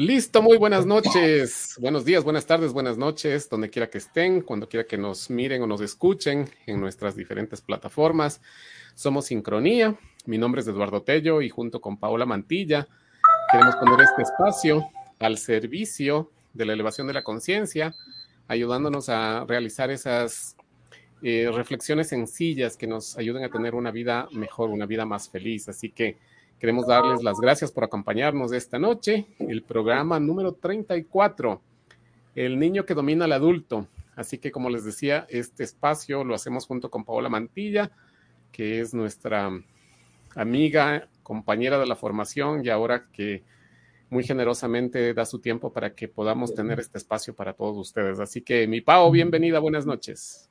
Listo, muy buenas noches, buenos días, buenas tardes, buenas noches, donde quiera que estén, cuando quiera que nos miren o nos escuchen en nuestras diferentes plataformas. Somos Sincronía, mi nombre es Eduardo Tello y junto con Paola Mantilla queremos poner este espacio al servicio de la elevación de la conciencia, ayudándonos a realizar esas eh, reflexiones sencillas que nos ayuden a tener una vida mejor, una vida más feliz. Así que Queremos darles las gracias por acompañarnos esta noche. El programa número 34, El niño que domina al adulto. Así que, como les decía, este espacio lo hacemos junto con Paola Mantilla, que es nuestra amiga, compañera de la formación y ahora que muy generosamente da su tiempo para que podamos tener este espacio para todos ustedes. Así que, mi Pao, bienvenida, buenas noches.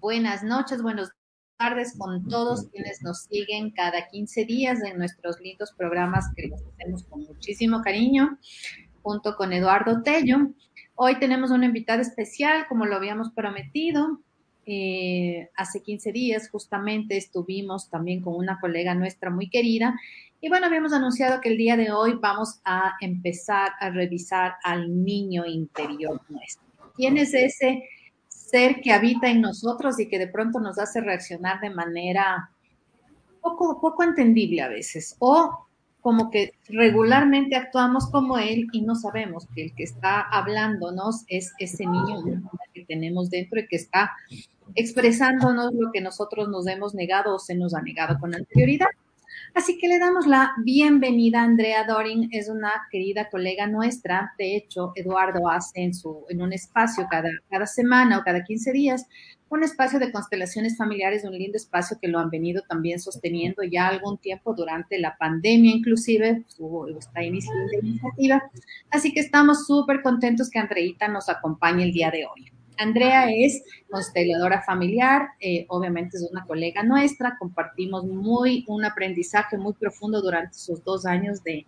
Buenas noches, buenos tardes con todos quienes nos siguen cada 15 días en nuestros lindos programas que les hacemos con muchísimo cariño, junto con Eduardo Tello. Hoy tenemos una invitada especial, como lo habíamos prometido. Eh, hace 15 días justamente estuvimos también con una colega nuestra muy querida. Y bueno, habíamos anunciado que el día de hoy vamos a empezar a revisar al niño interior nuestro. ¿Quién es ese ser que habita en nosotros y que de pronto nos hace reaccionar de manera poco, poco entendible a veces, o como que regularmente actuamos como él y no sabemos que el que está hablándonos es ese niño que tenemos dentro y que está expresándonos lo que nosotros nos hemos negado o se nos ha negado con anterioridad. Así que le damos la bienvenida a Andrea Dorin, es una querida colega nuestra. De hecho, Eduardo hace en, su, en un espacio cada, cada semana o cada 15 días un espacio de constelaciones familiares, un lindo espacio que lo han venido también sosteniendo ya algún tiempo durante la pandemia, inclusive está iniciando la iniciativa. Así que estamos súper contentos que Andreita nos acompañe el día de hoy. Andrea es consteladora familiar, eh, obviamente es una colega nuestra, compartimos muy un aprendizaje muy profundo durante esos dos años de,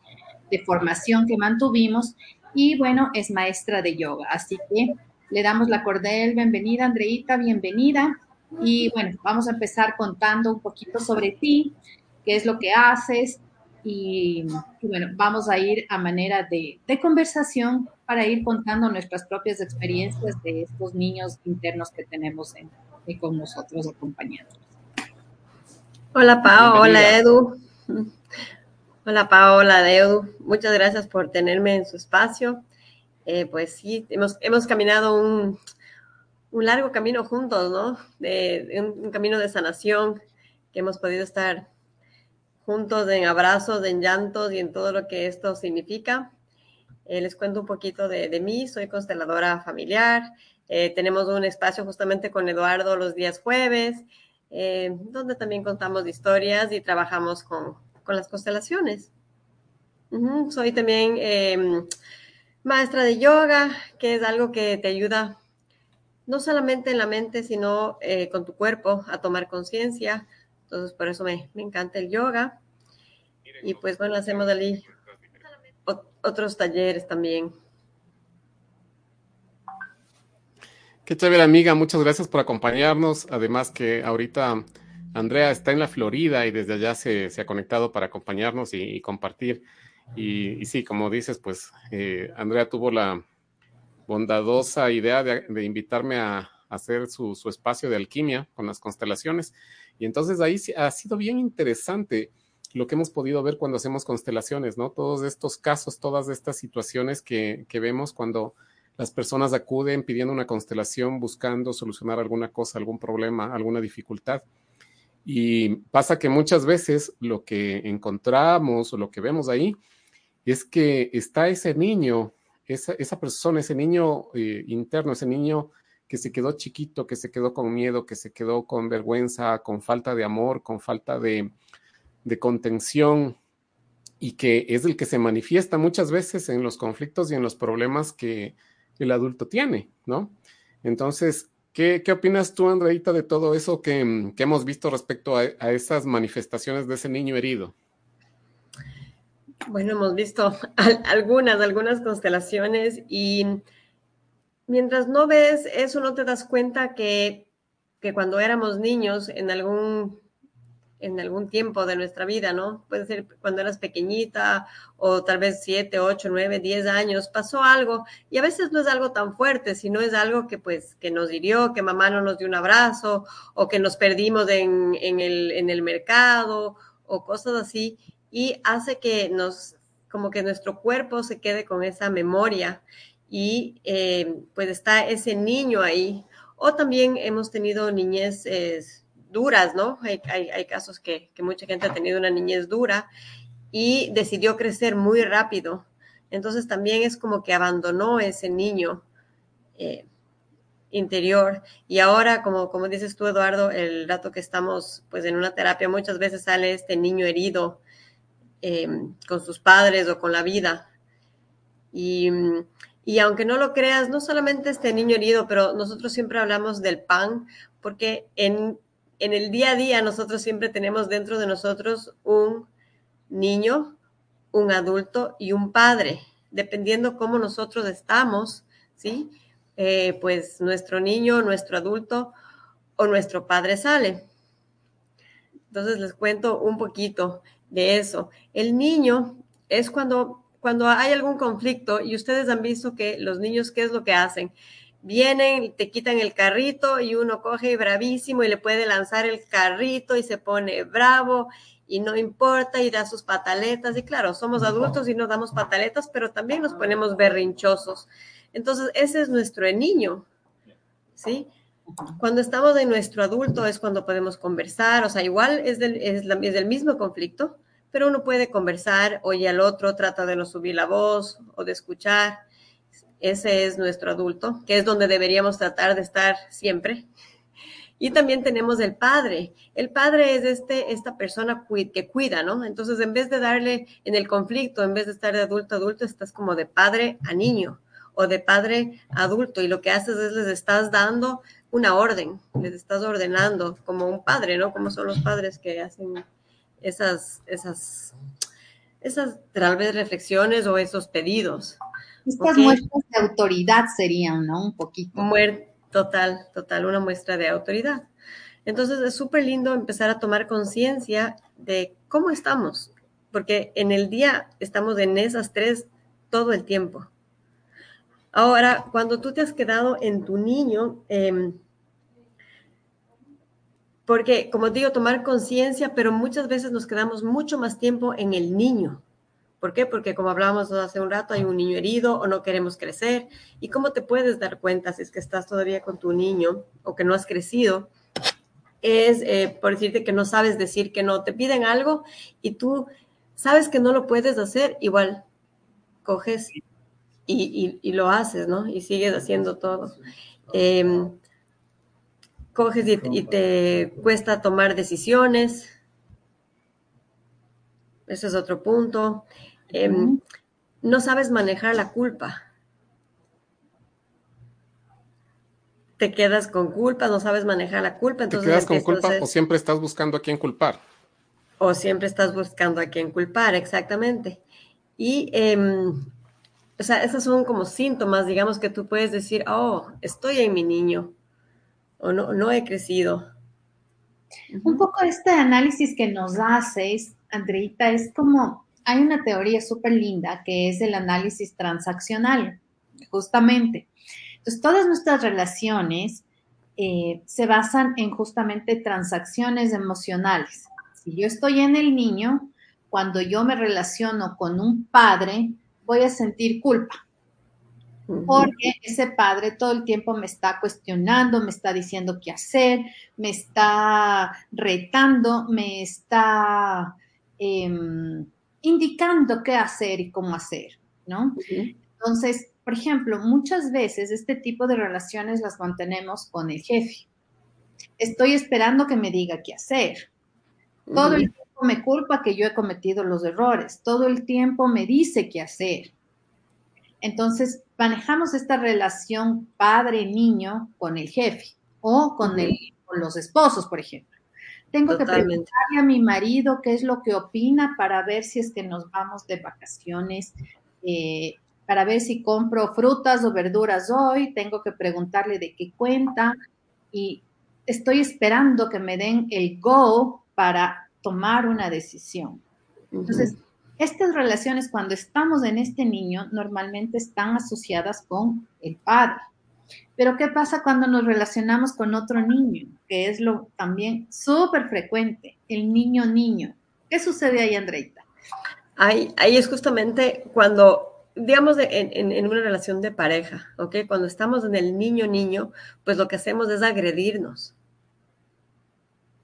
formación que mantuvimos y bueno, es maestra de yoga, así que le damos la cordial bienvenida, Andreita, bienvenida. Y bueno, vamos a empezar contando un poquito sobre ti, qué es lo que haces, y, bueno, vamos a ir a manera de, conversación para ir contando nuestras propias experiencias de estos niños internos que tenemos en, con nosotros acompañándonos. Hola Pao, hola Edu. Hola Pao, hola Edu. Muchas gracias por tenerme en su espacio. Eh, pues sí, hemos, hemos caminado un, un, largo camino juntos, ¿no? De, un camino de sanación que hemos podido estar juntos en abrazos, en llantos y en todo lo que esto significa. Eh, les cuento un poquito de, mí, soy consteladora familiar, eh, tenemos un espacio justamente con Eduardo los días jueves, eh, donde también contamos historias y trabajamos con, con las constelaciones. Soy también em, maestra de yoga, que es algo que te ayuda no solamente en la mente, sino con tu cuerpo a tomar conciencia, entonces, por eso me, encanta el yoga. Y pues bueno, hacemos allí otros talleres también. Qué chévere, amiga. Muchas gracias por acompañarnos. Además que ahorita Andrea está en la Florida y desde allá se, ha conectado para acompañarnos y, compartir. Y, sí, como dices, pues eh, Andrea tuvo la bondadosa idea de, invitarme a, hacer su, su, espacio de alquimia con las constelaciones. Y entonces ahí ha sido bien interesante lo que hemos podido ver cuando hacemos constelaciones, ¿no? Todos estos casos, todas estas situaciones que, vemos cuando las personas acuden pidiendo una constelación, buscando solucionar alguna cosa, algún problema, alguna dificultad. Y pasa que muchas veces lo que encontramos o lo que vemos ahí es que está ese niño, esa, esa persona, ese niño eh, interno, ese niño que se quedó chiquito, que se quedó con miedo, que se quedó con vergüenza, con falta de amor, con falta de, contención y que es el que se manifiesta muchas veces en los conflictos y en los problemas que el adulto tiene, ¿no? Entonces, ¿qué, opinas tú, Andreita, de todo eso que, hemos visto respecto a, a, esas manifestaciones de ese niño herido? Bueno, hemos visto algunas, algunas constelaciones y mientras no ves eso, no te das cuenta que, cuando éramos niños, en algún en algún tiempo de nuestra vida, ¿no? Puede ser cuando eras pequeñita o tal vez siete, ocho, nueve, diez años, pasó algo y a veces no es algo tan fuerte, sino es algo que pues que nos hirió, que mamá no nos dio un abrazo o que nos perdimos en, en, el, en el mercado o cosas así y hace que nos, como que nuestro cuerpo se quede con esa memoria y eh, pues está ese niño ahí. O también hemos tenido niñez duras, ¿no? Hay, hay, casos que, que, mucha gente ha tenido una niñez dura y decidió crecer muy rápido. Entonces también es como que abandonó ese niño eh, interior. Y ahora, como, como dices tú, Eduardo, el rato que estamos pues en una terapia, muchas veces sale este niño herido eh, con sus padres o con la vida. Y, y aunque no lo creas, no solamente este niño herido, pero nosotros siempre hablamos del pan, porque en en el día a día nosotros siempre tenemos dentro de nosotros un niño, un adulto y un padre, dependiendo cómo nosotros estamos, ¿sí? Eh, pues nuestro niño, nuestro adulto o nuestro padre sale. Entonces les cuento un poquito de eso. El niño es cuando, cuando hay algún conflicto y ustedes han visto que los niños, ¿qué es lo que hacen? Vienen, te quitan el carrito y uno coge bravísimo y le puede lanzar el carrito y se pone bravo y no importa y da sus pataletas. Y claro, somos adultos y nos damos pataletas, pero también nos ponemos berrinchosos. Entonces, ese es nuestro niño, ¿sí? Cuando estamos en nuestro adulto es cuando podemos conversar, o sea, igual es del, es, es del mismo conflicto, pero uno puede conversar, oye al otro, trata de no subir la voz o de escuchar ese es nuestro adulto, que es donde deberíamos tratar de estar siempre. Y también tenemos el padre. El padre es este, esta persona que cuida, ¿no? Entonces, en vez de darle en el conflicto, en vez de estar de adulto a adulto, estás como de padre a niño o de padre a adulto. Y lo que haces es les estás dando una orden, les estás ordenando como un padre, ¿no? Como son los padres que hacen esas, esas, esas tal vez reflexiones o esos pedidos. Estas muestras de autoridad serían, ¿no? Un poquito. total, total, una muestra de autoridad. Entonces es súper lindo empezar a tomar conciencia de cómo estamos, porque en el día estamos en esas tres todo el tiempo. Ahora, cuando tú te has quedado en tu niño, em, porque como digo, tomar conciencia, pero muchas veces nos quedamos mucho más tiempo en el niño. ¿Por qué? Porque como hablábamos hace un rato, hay un niño herido o no queremos crecer. ¿Y cómo te puedes dar cuenta si es que estás todavía con tu niño o que no has crecido? Es eh, por decirte que no sabes decir que no. Te piden algo y tú sabes que no lo puedes hacer, igual coges y, lo haces, ¿no? Y sigues haciendo todo. Em, coges y te cuesta tomar decisiones. Ese es otro punto. Em, no sabes manejar la culpa. Te quedas con culpa, no sabes manejar la culpa. Entonces ¿Te quedas con culpa o siempre estás buscando a quién culpar? O siempre estás buscando a quién culpar, exactamente. Y, em, o sea, esos son como síntomas, digamos, que tú puedes decir, oh, estoy en mi niño, o no, no he crecido. Un poco este análisis que nos haces, Andreita, es como hay una teoría súper linda que es el análisis transaccional, justamente. Entonces, todas nuestras relaciones eh, se basan en justamente transacciones emocionales. Si yo estoy en el niño, cuando yo me relaciono con un padre, voy a sentir culpa. Porque ese padre todo el tiempo me está cuestionando, me está diciendo qué hacer, me está retando, me está em, indicando qué hacer y cómo hacer, ¿no? Entonces, por ejemplo, muchas veces este tipo de relaciones las mantenemos con el jefe. Estoy esperando que me diga qué hacer. Todo el tiempo me culpa que yo he cometido los errores. Todo el tiempo me dice qué hacer. Entonces, manejamos esta relación padre-niño con el jefe o con, el, con los esposos, por ejemplo. Tengo que preguntarle a mi marido qué es lo que opina para ver si es que nos vamos de vacaciones, eh, para ver si compro frutas o verduras hoy. Tengo que preguntarle de qué cuenta y estoy esperando que me den el go para tomar una decisión. Entonces, estas relaciones cuando estamos en este niño normalmente están asociadas con el padre. Pero ¿qué pasa cuando nos relacionamos con otro niño? Que es lo también súper frecuente, el niño niño. ¿Qué sucede ahí, Andreita? Ahí, ahí es justamente cuando, digamos, en, una relación de pareja, ¿ok? Cuando estamos en el niño niño, pues lo que hacemos es agredirnos.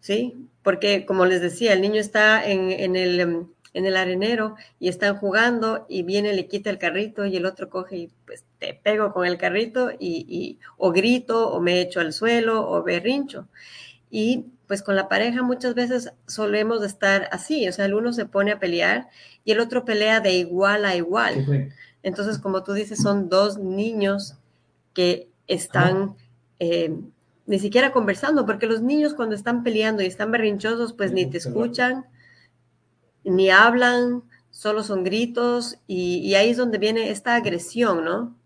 ¿Sí? Porque, como les decía, el niño está en, en el en el arenero y están jugando y viene, le quita el carrito y el otro coge y pues te pego con el carrito y, o grito o me echo al suelo o berrincho. Y pues con la pareja muchas veces solemos estar así, o sea, el uno se pone a pelear y el otro pelea de igual a igual. Entonces, como tú dices, son dos niños que están eh, ni siquiera conversando, porque los niños cuando están peleando y están berrinchosos, pues ni te escuchan, ni hablan, solo son gritos y, ahí es donde viene esta agresión, ¿no?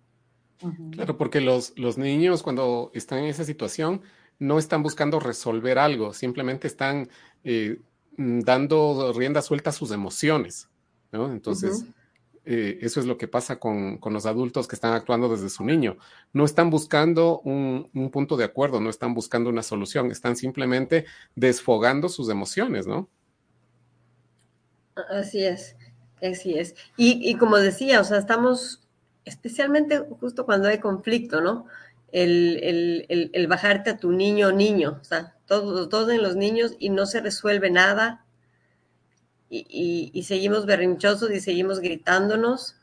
Claro, porque los, los niños cuando están en esa situación no están buscando resolver algo, simplemente están eh, dando rienda suelta a sus emociones, ¿no? Entonces, eh, eso es lo que pasa con, los adultos que están actuando desde su niño. No están buscando un, un, punto de acuerdo, no están buscando una solución, están simplemente desfogando sus emociones, ¿no? Así es, así es. Y, como decía, o sea, estamos especialmente justo cuando hay conflicto, ¿no? El, bajarte a tu niño niño, o sea, todos, todos en los niños y no se resuelve nada y, seguimos berrinchosos y seguimos gritándonos.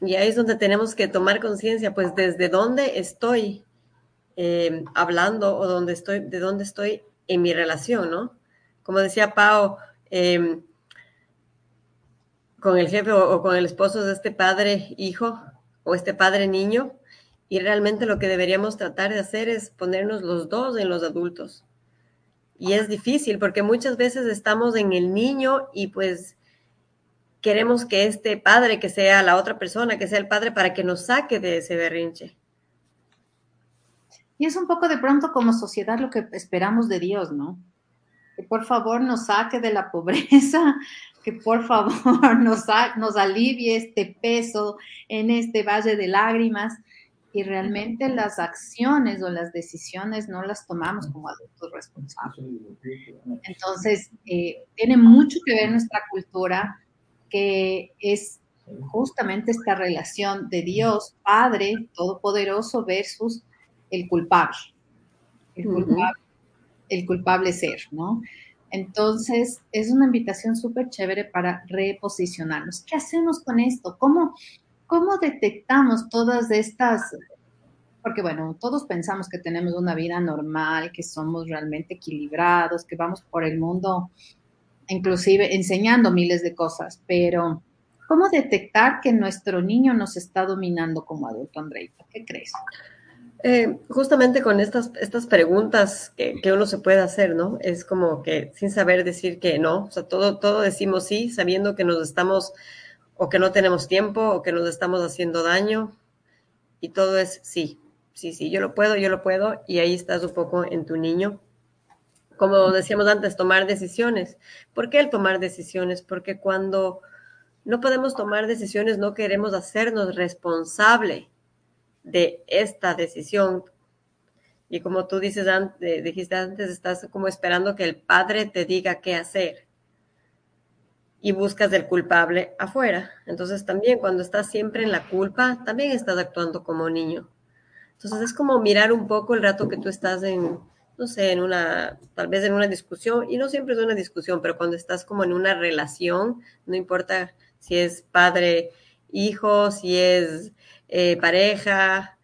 Y ahí es donde tenemos que tomar conciencia, pues desde dónde estoy eh, hablando o dónde estoy, de dónde estoy en mi relación, ¿no? Como decía Pau, Em, con el jefe o, con el esposo de este padre hijo o este padre niño. Y realmente lo que deberíamos tratar de hacer es ponernos los dos en los adultos. Y es difícil porque muchas veces estamos en el niño y pues queremos que este padre, que sea la otra persona, que sea el padre, para que nos saque de ese berrinche. Y es un poco de pronto como sociedad lo que esperamos de Dios, ¿no? Que por favor nos saque de la pobreza, que por favor nos, nos alivie este peso en este valle de lágrimas y realmente las acciones o las decisiones no las tomamos como adultos responsables. Entonces, eh, tiene mucho que ver nuestra cultura, que es justamente esta relación de Dios, Padre Todopoderoso versus el culpable. El culpable el culpable ser, ¿no? Entonces, es una invitación súper chévere para reposicionarnos. ¿Qué hacemos con esto? ¿Cómo, ¿Cómo detectamos todas estas? Porque bueno, todos pensamos que tenemos una vida normal, que somos realmente equilibrados, que vamos por el mundo inclusive enseñando miles de cosas, pero ¿cómo detectar que nuestro niño nos está dominando como adulto, Andreita? ¿Qué crees? Eh, justamente con estas, estas preguntas que, uno se puede hacer, ¿no? Es como que sin saber decir que no, o sea, todo, todo decimos sí, sabiendo que nos estamos, o que no tenemos tiempo, o que nos estamos haciendo daño, y todo es sí, sí, sí, yo lo puedo, yo lo puedo, y ahí estás un poco en tu niño. Como decíamos antes, tomar decisiones. ¿Por qué el tomar decisiones? Porque cuando no podemos tomar decisiones, no queremos hacernos responsable de esta decisión. Y como tú dices antes, dijiste antes, estás como esperando que el padre te diga qué hacer. Y buscas del culpable afuera. Entonces también cuando estás siempre en la culpa, también estás actuando como niño. Entonces es como mirar un poco el rato que tú estás en, no sé, en una, tal vez en una discusión, y no siempre es una discusión, pero cuando estás como en una relación, no importa si es padre, hijo, si es eh, pareja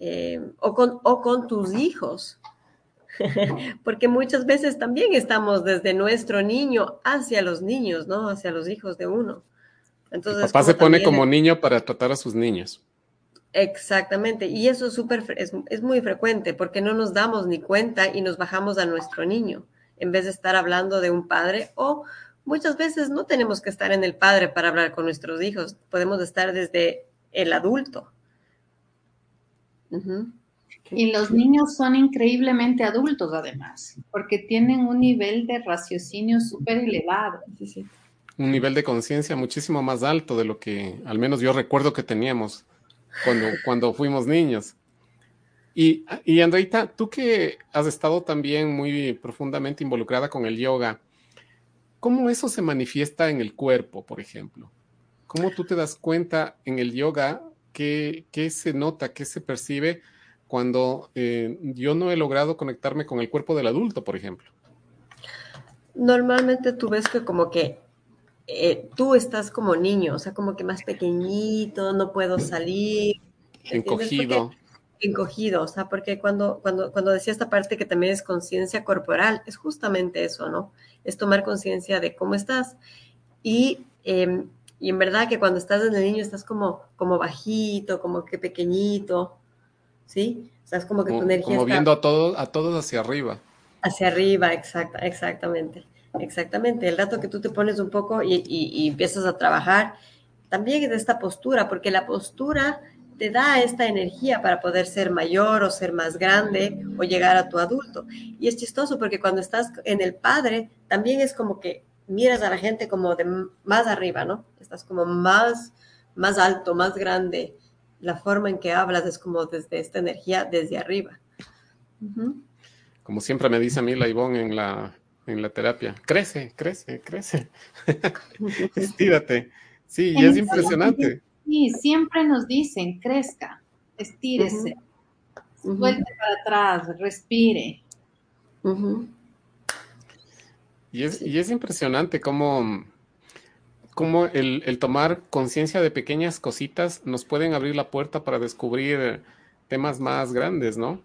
eh, o, con, o con tus hijos. Porque muchas veces también estamos desde nuestro niño hacia los niños, ¿no? Hacia los hijos de uno. Entonces, papá se pone como niño para tratar a sus niños. Exactamente, y eso es, súper, es, es, muy frecuente porque no nos damos ni cuenta y nos bajamos a nuestro niño en vez de estar hablando de un padre o muchas veces no tenemos que estar en el padre para hablar con nuestros hijos, podemos estar desde el adulto. Y los niños son increíblemente adultos además, porque tienen un nivel de raciocinio súper elevado. Un nivel de conciencia muchísimo más alto de lo que al menos yo recuerdo que teníamos cuando, cuando fuimos niños. Y, y Andreita, tú que has estado también muy profundamente involucrada con el yoga, ¿cómo eso se manifiesta en el cuerpo, por ejemplo? ¿Cómo tú te das cuenta en el yoga qué, qué se nota, qué se percibe cuando eh, yo no he logrado conectarme con el cuerpo del adulto, por ejemplo? Normalmente tú ves que como que eh, tú estás como niño, o sea, como que más pequeñito, no puedo salir. Encogido. encogido, o sea, porque cuando, cuando, cuando decía esta parte que también es conciencia corporal, es justamente eso, ¿no? Es tomar conciencia de cómo estás. Y em, y en verdad que cuando estás en el niño estás como, como bajito, como que pequeñito, ¿sí? O sea, es como que tu energía Como viendo a todos, a todos hacia arriba. Hacia arriba, exacta, exactamente. Exactamente. El rato que tú te pones un poco y, y, empiezas a trabajar, también es esta postura, porque la postura te da esta energía para poder ser mayor o ser más grande o llegar a tu adulto. Y es chistoso porque cuando estás en el padre, también es como que miras a la gente como de más arriba, ¿no? Estás como más, más alto, más grande. La forma en que hablas es como desde esta energía, desde arriba. Como siempre me dice a mí la Ivonne en la, en la terapia, crece, crece, crece. Estírate. Sí, y es impresionante. Sí, siempre nos dicen, crezca, estírese, suelte para atrás, respire. Y es, y es impresionante cómo, cómo el, el, tomar conciencia de pequeñas cositas nos pueden abrir la puerta para descubrir temas más grandes, ¿no?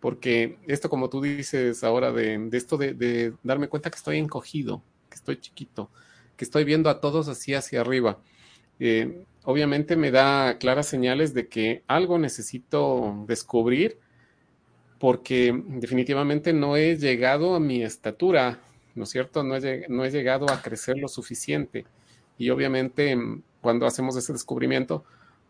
Porque esto, como tú dices ahora, de, de esto de, de, darme cuenta que estoy encogido, que estoy chiquito, que estoy viendo a todos así hacia arriba, eh, obviamente me da claras señales de que algo necesito descubrir porque definitivamente no he llegado a mi estatura ¿no es cierto? No he, no he llegado a crecer lo suficiente. Y obviamente mm, cuando hacemos ese descubrimiento,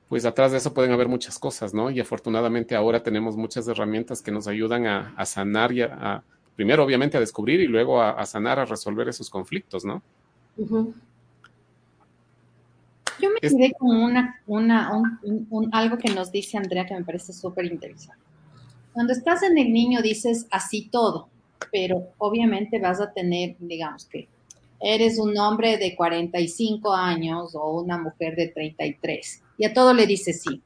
pues atrás de eso pueden haber muchas cosas, ¿no? Y afortunadamente ahora tenemos muchas herramientas que nos ayudan a, a sanar y a, primero obviamente a descubrir y luego a, a sanar, a resolver esos conflictos, ¿no? Uh -huh. Yo me quedé con una, una un, un, algo que nos dice Andrea que me parece súper interesante. Cuando estás en el niño dices así todo, pero obviamente vas a tener, digamos que eres un hombre de 45 años o una mujer de 33 y a todo le dices sí.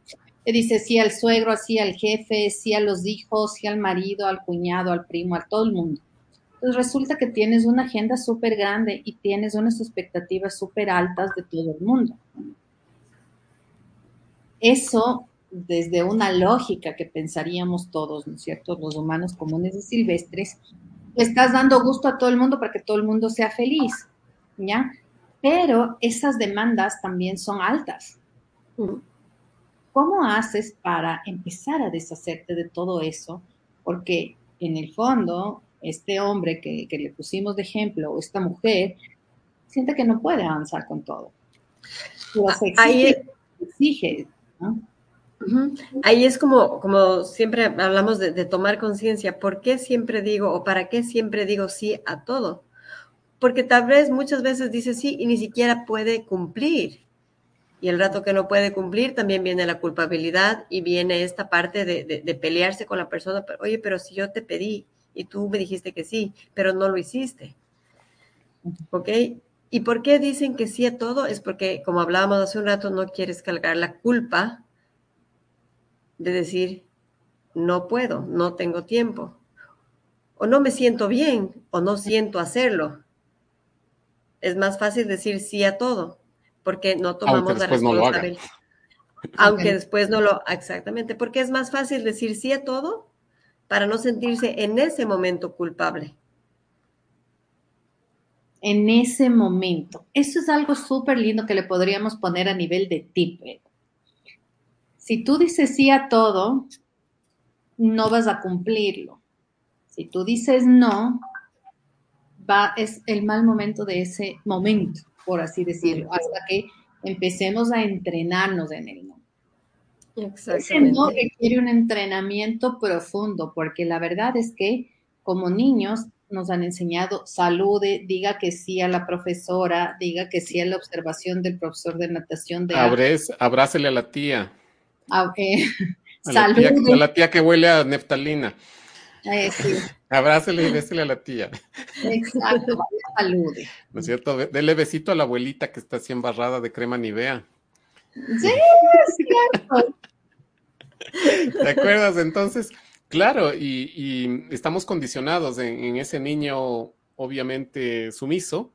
Le dices sí al suegro, sí al jefe, sí a los hijos, sí al marido, al cuñado, al primo, a todo el mundo. Entonces resulta que tienes una agenda súper grande y tienes unas expectativas súper altas de todo el mundo. Eso desde una lógica que pensaríamos todos, ¿no es cierto? Los humanos comunes y silvestres, le estás dando gusto a todo el mundo para que todo el mundo sea feliz, ¿ya? Pero esas demandas también son altas. ¿Cómo haces para empezar a deshacerte de todo eso? Porque en el fondo, este hombre que, que le pusimos de ejemplo, o esta mujer, siente que no puede avanzar con todo. Pero se exige, Ahí, exige ¿no? Ahí es como, como siempre hablamos de, tomar conciencia. ¿Por qué siempre digo o para qué siempre digo sí a todo? Porque tal vez muchas veces dice sí y ni siquiera puede cumplir. Y el rato que no puede cumplir también viene la culpabilidad y viene esta parte de, de, de pelearse con la persona. Oye, pero si yo te pedí y tú me dijiste que sí, pero no lo hiciste. ¿Ok? ¿Y por qué dicen que sí a todo? Es porque, como hablábamos hace un rato, no quieres cargar la culpa de decir, no puedo, no tengo tiempo, o no me siento bien, o no siento hacerlo. Es más fácil decir sí a todo, porque no tomamos la responsabilidad. No Aunque después no lo, exactamente, porque es más fácil decir sí a todo para no sentirse en ese momento culpable. En ese momento. Eso es algo súper lindo que le podríamos poner a nivel de tip. Si tú dices sí a todo, no vas a cumplirlo. Si tú dices no, va, es el mal momento de ese momento, por así decirlo, hasta que empecemos a entrenarnos en el no. Ese no requiere un entrenamiento profundo, porque la verdad es que como niños nos han enseñado salude, diga que sí a la profesora, diga que sí a la observación del profesor de natación. De Abres, abrácele a la tía. Ah, okay. a, la tía, a la tía que huele a neftalina. Eh, sí. Abrácele y désele a la tía. Exacto, salude. ¿No es cierto? Dele besito a la abuelita que está así embarrada de crema Nivea. Sí, es cierto. ¿Te acuerdas? Entonces, claro, y, estamos condicionados en, ese niño, obviamente, sumiso,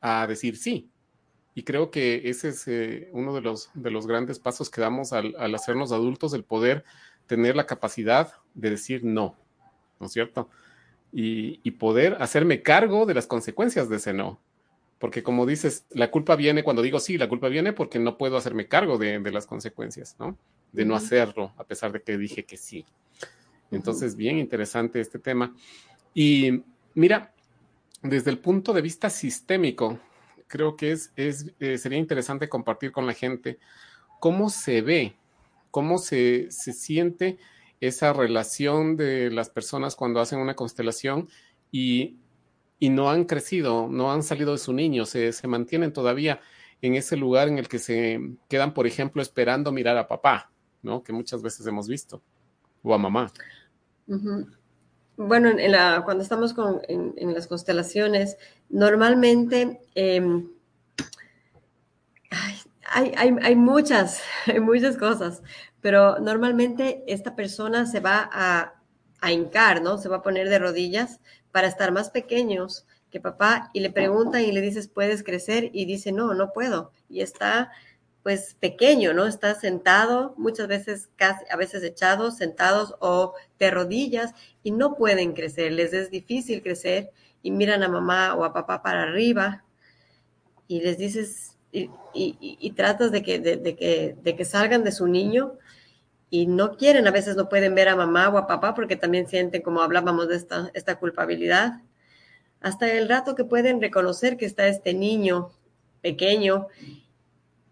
a decir sí. Y creo que ese es eh, uno de los, de los grandes pasos que damos al, hacernos adultos, el poder tener la capacidad de decir no, ¿no es cierto? Y, poder hacerme cargo de las consecuencias de ese no. Porque como dices, la culpa viene cuando digo sí, la culpa viene porque no puedo hacerme cargo de, de las consecuencias, ¿no? de no hacerlo, a pesar de que dije que sí. Entonces, bien interesante este tema. Y mira, desde el punto de vista sistémico, creo que es, es eh, sería interesante compartir con la gente cómo se ve, cómo se, se, siente esa relación de las personas cuando hacen una constelación y, y no han crecido, no han salido de su niño, se, se mantienen todavía en ese lugar en el que se quedan, por ejemplo, esperando mirar a papá, ¿no? Que muchas veces hemos visto, o a mamá. Bueno, en la, cuando estamos con, en, las constelaciones, normalmente em, hay, hay, hay, muchas, hay muchas cosas, pero normalmente esta persona se va a, a hincar, ¿no? Se va a poner de rodillas para estar más pequeños que papá y le preguntan y le dices, ¿puedes crecer? Y dice, no, no puedo. Y está pues pequeño, ¿no? Está sentado, muchas veces casi, a veces echados, sentados o de rodillas y no pueden crecer, les es difícil crecer y miran a mamá o a papá para arriba y les dices y, tratas de que, de, que, de que salgan de su niño y no quieren, a veces no pueden ver a mamá o a papá porque también sienten, como hablábamos de esta, esta culpabilidad, hasta el rato que pueden reconocer que está este niño pequeño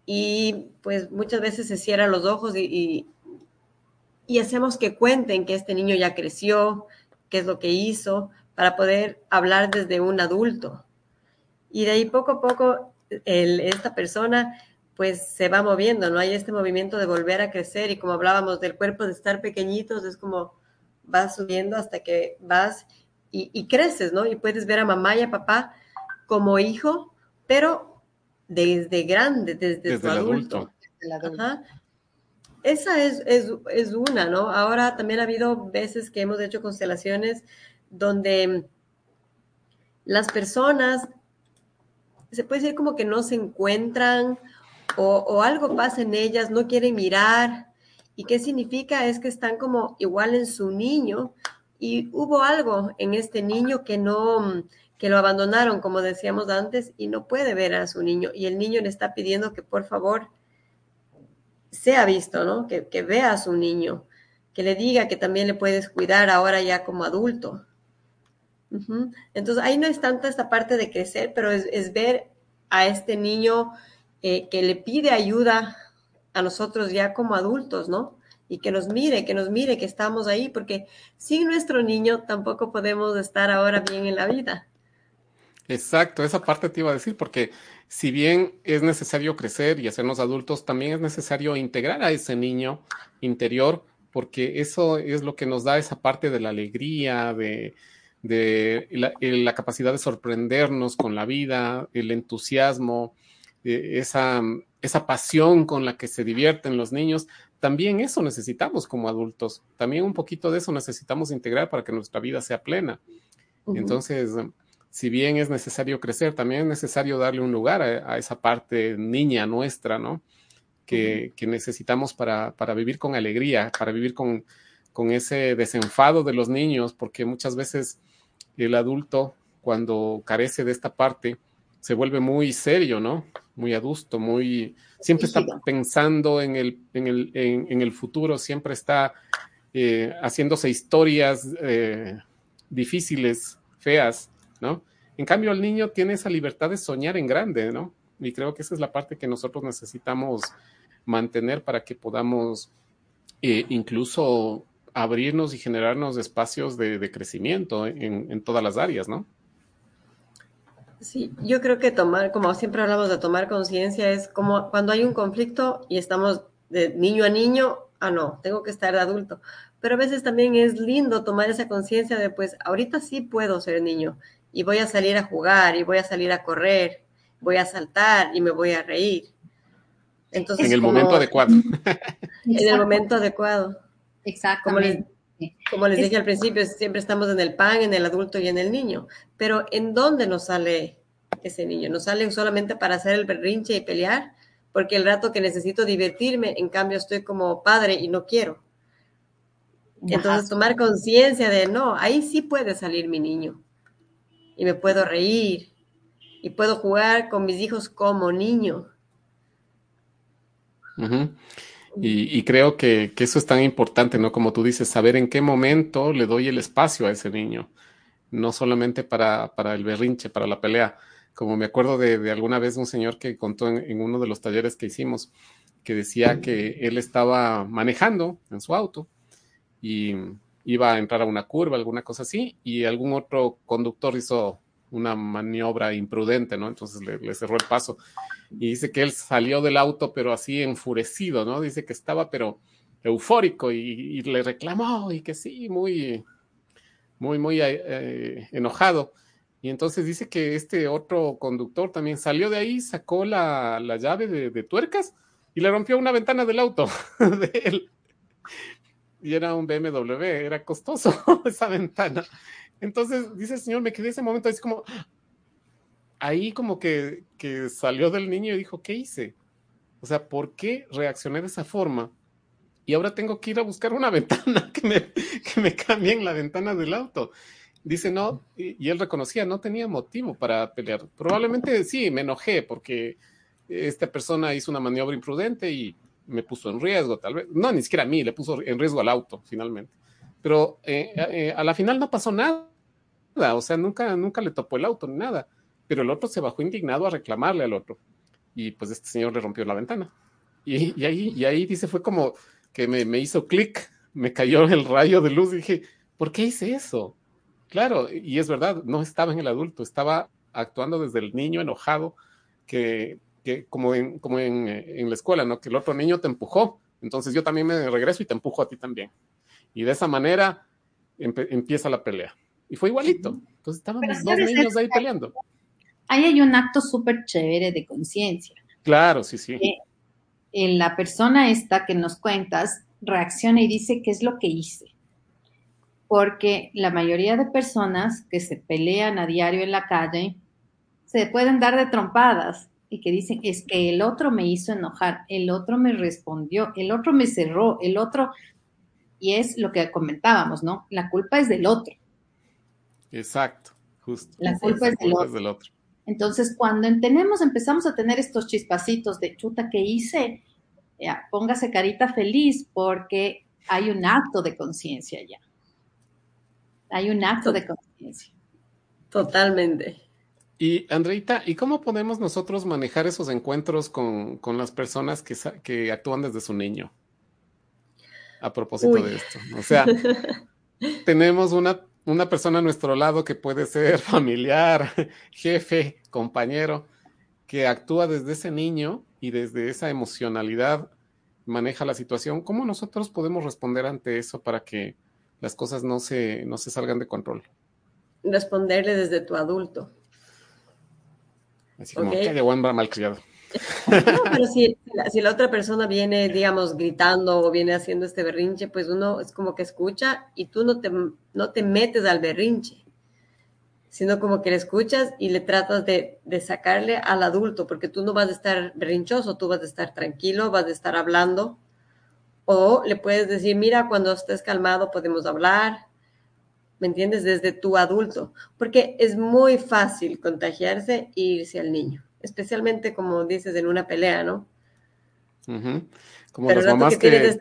y pues muchas veces se cierran los ojos y, y, hacemos que cuenten que este niño ya creció, qué es lo que hizo, para poder hablar desde un adulto. Y de ahí poco a poco el, esta persona pues se va moviendo, ¿no? Hay este movimiento de volver a crecer y como hablábamos del cuerpo de estar pequeñitos, es como vas subiendo hasta que vas y, y creces, ¿no? Y puedes ver a mamá y a papá como hijo, pero desde grande, desde, el adulto. Esa es, es, una, ¿no? Ahora también ha habido veces que hemos hecho constelaciones donde las personas, se puede decir como que no se encuentran o, o algo pasa en ellas, no quieren mirar. ¿Y qué significa? Es que están como igual en su niño y hubo algo en este niño que no, que lo abandonaron, como decíamos antes, y no puede ver a su niño. Y el niño le está pidiendo que por favor sea visto, ¿no? Que, vea a su niño, que le diga que también le puedes cuidar ahora ya como adulto. Entonces ahí no es tanta esta parte de crecer, pero es, ver a este niño eh, que le pide ayuda a nosotros ya como adultos, ¿no? Y que nos mire, que nos mire, que estamos ahí, porque sin nuestro niño tampoco podemos estar ahora bien en la vida. Exacto, esa parte te iba a decir, porque si bien es necesario crecer y hacernos adultos, también es necesario integrar a ese niño interior, porque eso es lo que nos da esa parte de la alegría, de, de la, capacidad de sorprendernos con la vida, el entusiasmo, eh, esa, esa pasión con la que se divierten los niños. También eso necesitamos como adultos, también un poquito de eso necesitamos integrar para que nuestra vida sea plena. Entonces, si bien es necesario crecer, también es necesario darle un lugar a, esa parte niña nuestra, ¿no? Que, necesitamos para, vivir con alegría, para vivir con, con ese desenfado de los niños, porque muchas veces el adulto, cuando carece de esta parte, se vuelve muy serio, ¿no? Muy adusto, muy... Siempre está pensando en el, en el, en, el futuro, siempre está eh, haciéndose historias eh, difíciles, feas, ¿no? En cambio, el niño tiene esa libertad de soñar en grande, ¿no? Y creo que esa es la parte que nosotros necesitamos mantener para que podamos e incluso abrirnos y generarnos espacios de, crecimiento en, en, todas las áreas, ¿no? Sí, yo creo que tomar, como siempre hablamos de tomar conciencia, es como cuando hay un conflicto y estamos de niño a niño, ah, no, tengo que estar de adulto. Pero a veces también es lindo tomar esa conciencia de, pues, ahorita sí puedo ser niño y voy a salir a jugar y voy a salir a correr, voy a saltar y me voy a reír. Entonces, en el momento adecuado. En el momento adecuado. Exactamente. Como les, dije al principio, siempre estamos en el pan, en el adulto y en el niño. Pero ¿en dónde nos sale ese niño? ¿Nos sale solamente para hacer el berrinche y pelear? Porque el rato que necesito divertirme, en cambio estoy como padre y no quiero. Entonces tomar conciencia de, no, ahí sí puede salir mi niño. Y me puedo reír. Y puedo jugar con mis hijos como niño. Y, creo que, eso es tan importante, ¿no? Como tú dices, saber en qué momento le doy el espacio a ese niño, no solamente para, el berrinche, para la pelea. Como me acuerdo de, alguna vez un señor que contó en, uno de los talleres que hicimos, que decía que él estaba manejando en su auto y iba a entrar a una curva, alguna cosa así, y algún otro conductor hizo una maniobra imprudente, ¿no? Entonces le cerró el paso y dice que él salió del auto, pero así enfurecido, ¿no? Dice que estaba, pero eufórico y, le reclamó y que sí, muy, muy, muy eh, enojado. Y entonces dice que este otro conductor también salió de ahí, sacó la, llave de, tuercas y le rompió una ventana del auto de él. Y era un BMW, era costoso esa ventana. Entonces dice el señor, me quedé ese momento así como, ahí como que, salió del niño y dijo, ¿qué hice? O sea, ¿por qué reaccioné de esa forma? Y ahora tengo que ir a buscar una ventana que me, que me cambien la ventana del auto. Dice, no, y, él reconocía, no tenía motivo para pelear. Probablemente sí, me enojé porque esta persona hizo una maniobra imprudente y me puso en riesgo, tal vez. No, ni siquiera a mí, le puso en riesgo al auto, finalmente. Pero eh, eh, a la final no pasó nada. O sea, nunca, nunca le topó el auto ni nada pero el otro se bajó indignado a reclamarle al otro. Y pues este señor le rompió la ventana. Y, ahí, y ahí dice, fue como que me, me hizo clic, me cayó el rayo de luz y dije, ¿por qué hice eso? Claro, y es verdad, no estaba en el adulto, estaba actuando desde el niño enojado, que, que como, en, como en, en, la escuela, ¿no? Que el otro niño te empujó, entonces yo también me regreso y te empujo a ti también. Y de esa manera empieza la pelea. Y fue igualito. Entonces estábamos dos niños ahí peleando ahí hay un acto súper chévere de conciencia. Claro, sí, sí. Eh, la persona esta que nos cuentas reacciona y dice qué es lo que hice. Porque la mayoría de personas que se pelean a diario en la calle se pueden dar de trompadas y que dicen es que el otro me hizo enojar, el otro me respondió, el otro me cerró, el otro... Y es lo que comentábamos, ¿no? La culpa es del otro. Exacto, justo. La culpa, es, del otro. Entonces, cuando tenemos, empezamos a tener estos chispacitos de chuta que hice, póngase carita feliz porque hay un acto de conciencia ya. Hay un acto de conciencia. Totalmente. Y Andreita, ¿y cómo podemos nosotros manejar esos encuentros con, las personas que, que, actúan desde su niño? A propósito de esto. O sea, tenemos una una persona a nuestro lado que puede ser familiar, jefe, compañero, que actúa desde ese niño y desde esa emocionalidad maneja la situación, ¿cómo nosotros podemos responder ante eso para que las cosas no se, no se salgan de control? Responderle desde tu adulto. Así como que de buen malcriado. No, pero si, si, la otra persona viene, digamos, gritando o viene haciendo este berrinche, pues uno es como que escucha y tú no te, no te metes al berrinche, sino como que le escuchas y le tratas de, de sacarle al adulto, porque tú no vas a estar berrinchoso, tú vas a estar tranquilo, vas a estar hablando. O le puedes decir, mira, cuando estés calmado podemos hablar, ¿me entiendes? Desde tu adulto, porque es muy fácil contagiarse e irse al niño especialmente como dices en una pelea, ¿no? Como las mamás que,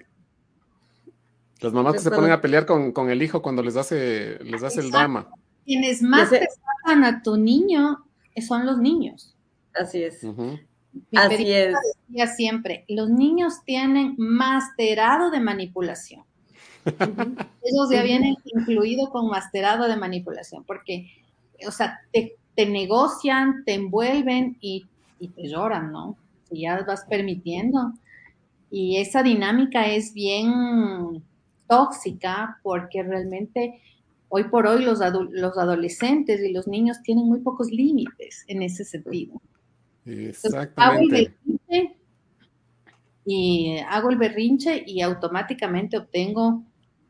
las mamás que se ponen a pelear con, el hijo cuando les hace, les hace el drama. Quienes más te sacan a tu niño son los niños. Así es. Así es. decía siempre, los niños tienen masterado de manipulación. Ellos ya vienen incluido con masterado de manipulación, porque, o sea, te, negocian, te envuelven y, te lloran, ¿no? Y ya vas permitiendo. Y esa dinámica es bien tóxica porque realmente hoy por hoy los, los adolescentes y los niños tienen muy pocos límites en ese sentido. Exactamente. y hago el berrinche y automáticamente obtengo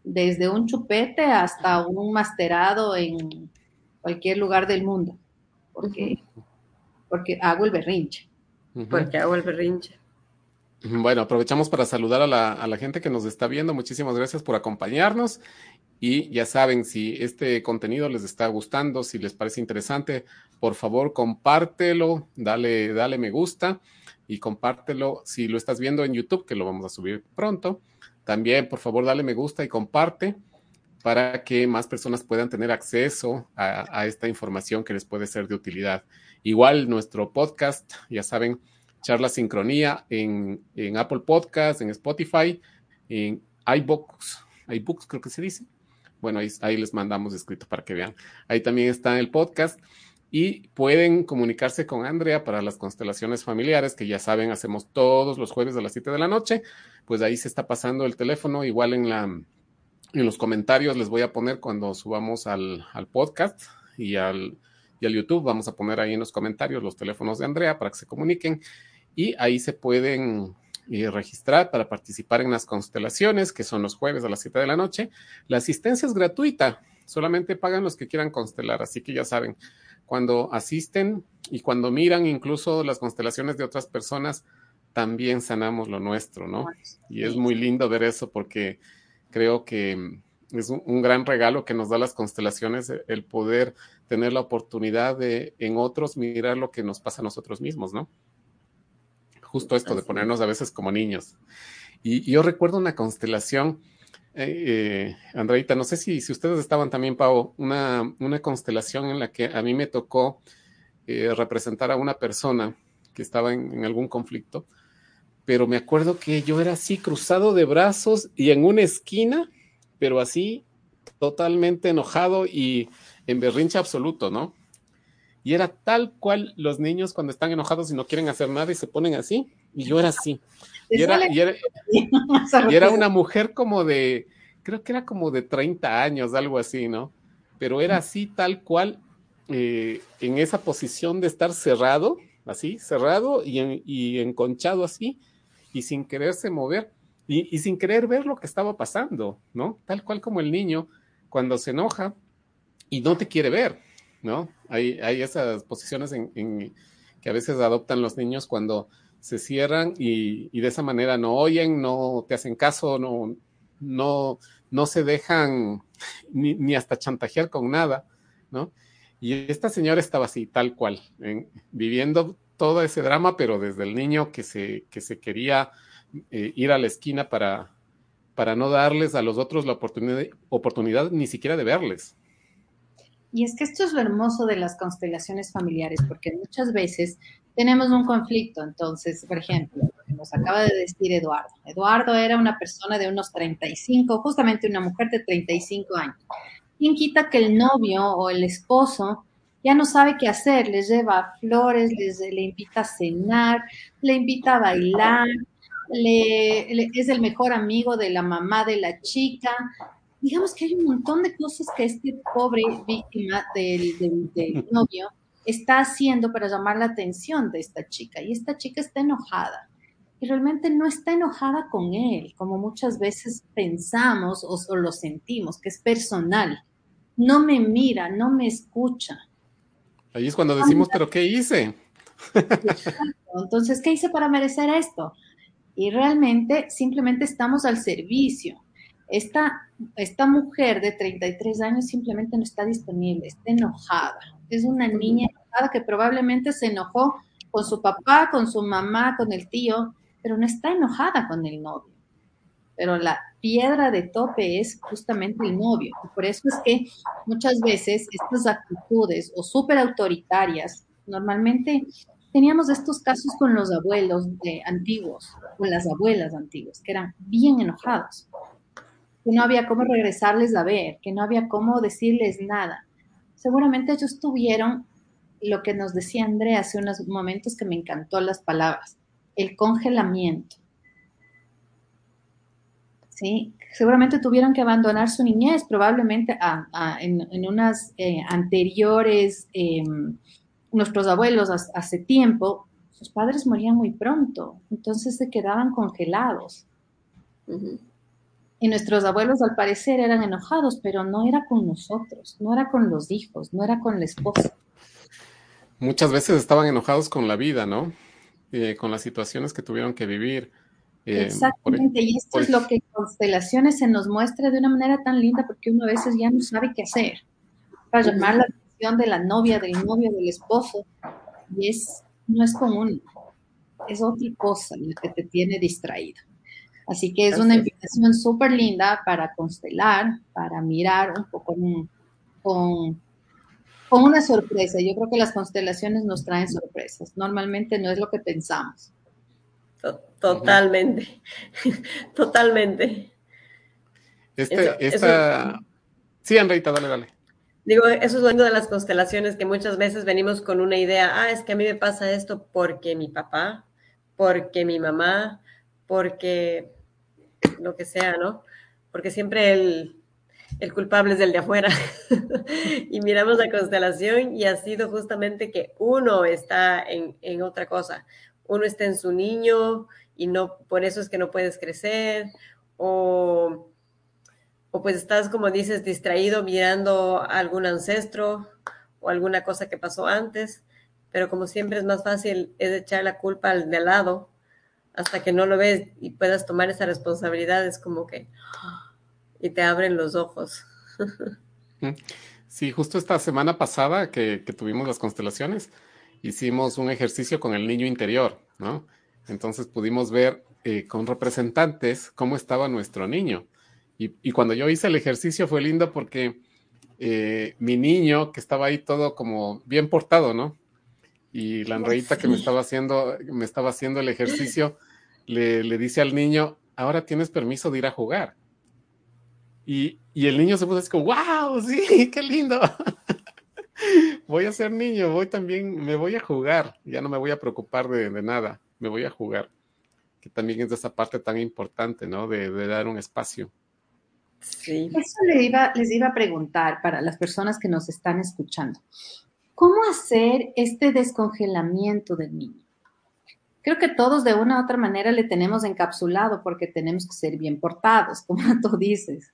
desde un chupete hasta un masterado en cualquier lugar del mundo, porque, porque hago el berrinche. Porque hago el berrinche. Bueno, aprovechamos para saludar a la, a la, gente que nos está viendo. Muchísimas gracias por acompañarnos. Y ya saben, si este contenido les está gustando, si les parece interesante, por favor compártelo, dale, dale me gusta y compártelo si lo estás viendo en YouTube, que lo vamos a subir pronto. También, por favor, dale me gusta y comparte para que más personas puedan tener acceso a, esta información que les puede ser de utilidad. Igual nuestro podcast, ya saben, charla sincronía en, en Apple Podcast, en Spotify, en iBooks, iBooks creo que se dice bueno, ahí, les mandamos escrito para que vean. Ahí también está el podcast. Y pueden comunicarse con Andrea para las constelaciones familiares, que ya saben, hacemos todos los jueves a las 7 de la noche. Pues ahí se está pasando el teléfono. Igual en, la, en los comentarios les voy a poner cuando subamos al, al podcast y al, y al YouTube. Vamos a poner ahí en los comentarios los teléfonos de Andrea para que se comuniquen. Y ahí se pueden y registrar para participar en las constelaciones, que son los jueves a las 7 de la noche. La asistencia es gratuita, solamente pagan los que quieran constelar, así que ya saben, cuando asisten y cuando miran incluso las constelaciones de otras personas, también sanamos lo nuestro, ¿no? Y es muy lindo ver eso porque creo que es un, gran regalo que nos da las constelaciones el poder tener la oportunidad de en otros mirar lo que nos pasa a nosotros mismos, ¿no? justo esto de ponernos a veces como niños. Y, yo recuerdo una constelación, eh, Andreita, no sé si, si ustedes estaban también, Pau, una, una constelación en la que a mí me tocó eh, representar a una persona que estaba en, en, algún conflicto, pero me acuerdo que yo era así cruzado de brazos y en una esquina, pero así totalmente enojado y en berrinche absoluto, ¿no? Y era tal cual los niños cuando están enojados y no quieren hacer nada y se ponen así. Y yo era así. Y era, y era, una mujer como de, creo que era como de 30 años, algo así, ¿no? Pero era así tal cual, eh, en esa posición de estar cerrado, así, cerrado y, y enconchado así, y sin quererse mover, y, y, sin querer ver lo que estaba pasando, ¿no? Tal cual como el niño cuando se enoja y no te quiere ver, ¿no? Hay, hay esas posiciones en, que a veces adoptan los niños cuando se cierran y, de esa manera no oyen, no te hacen caso, no, no, no se dejan ni, hasta chantajear con nada, ¿no? Y esta señora estaba así, tal cual, viviendo todo ese drama, pero desde el niño que se, que se quería eh, ir a la esquina para, para no darles a los otros la oportunidad, oportunidad ni siquiera de verles, y es que esto es lo hermoso de las constelaciones familiares, porque muchas veces tenemos un conflicto. Entonces, por ejemplo, nos acaba de decir Eduardo. Eduardo era una persona de unos 35, justamente una mujer de 35 años. ¿Quién quita que el novio o el esposo ya no sabe qué hacer? Les lleva flores, les, le invita a cenar, le invita a bailar, le, es el mejor amigo de la mamá de la chica, digamos que hay un montón de cosas que este pobre víctima del, novio está haciendo para llamar la atención de esta chica. Y esta chica está enojada. Y realmente no está enojada con él, como muchas veces pensamos o, lo sentimos, que es personal. No me mira, no me escucha. Ahí es cuando decimos, pero ¿qué hice? Entonces, ¿qué hice para merecer esto? Y realmente simplemente estamos al servicio esta, esta mujer de 33 años simplemente no está disponible, está enojada. Es una niña enojada que probablemente se enojó con su papá, con su mamá, con el tío, pero no está enojada con el novio. Pero la piedra de tope es justamente el novio. Y por eso es que muchas veces estas actitudes o súper autoritarias normalmente teníamos estos casos con los abuelos de antiguos, con las abuelas antiguas, que eran bien enojados, que no había cómo regresarles a ver, que no había cómo decirles nada. Seguramente ellos tuvieron lo que nos decía Andrea hace unos momentos que me encantó las palabras, el congelamiento. ¿Sí? Seguramente tuvieron que abandonar su niñez, probablemente en, unas eh, anteriores, em, nuestros abuelos hace tiempo, sus padres morían muy pronto, entonces se quedaban congelados. Y nuestros abuelos al parecer eran enojados, pero no era con nosotros, no era con los hijos, no era con la esposa muchas veces estaban enojados con la vida, ¿no? Eh, con las situaciones que tuvieron que vivir. Eh, Exactamente, y esto es lo que Constelaciones se nos muestra de una manera tan linda porque uno a veces ya no sabe qué hacer. Para llamar la atención de la novia, del novio, del esposo, y es, no es común, es otra cosa la que te tiene distraído. Así que es una invitación súper linda para constelar, para mirar un poco con con una sorpresa. Yo creo que las constelaciones nos traen sorpresas. Normalmente no es lo que pensamos. Totalmente, totalmente. Este, esta... Sí, Andreita, dale, dale. Digo, eso es lo de las constelaciones, que muchas veces venimos con una idea, ah, es que a mí me pasa esto porque mi papá, porque mi mamá, porque lo que sea, ¿no? Porque siempre el, culpable es el de afuera. y miramos la constelación y ha sido justamente que uno está en, otra cosa. Uno está en su niño y no, por eso es que no puedes crecer. O, o pues estás, como dices, distraído mirando a algún ancestro o alguna cosa que pasó antes. Pero como siempre es más fácil es echar la culpa al de lado hasta que no lo ves y puedas tomar esa responsabilidad. Es como que y te abren los ojos. Sí, justo esta semana pasada que, tuvimos las constelaciones, hicimos un ejercicio con el niño interior, ¿no? Entonces pudimos ver eh, con representantes cómo estaba nuestro niño. Y, cuando yo hice el ejercicio fue lindo porque eh, mi niño, que estaba ahí todo como bien portado, ¿no? Y la Andreita que me estaba haciendo, me estaba haciendo el ejercicio, le, le dice al niño, ahora tienes permiso de ir a jugar. Y, el niño se puso así como, wow, sí, qué lindo. voy a ser niño, voy también, me voy a jugar, ya no me voy a preocupar de, nada, me voy a jugar. Que también es de esa parte tan importante, ¿no? De, dar un espacio. Sí. Eso les iba, les iba a preguntar para las personas que nos están escuchando. ¿Cómo hacer este descongelamiento del niño? Creo que todos de una u otra manera le tenemos encapsulado porque tenemos que ser bien portados, como tú dices.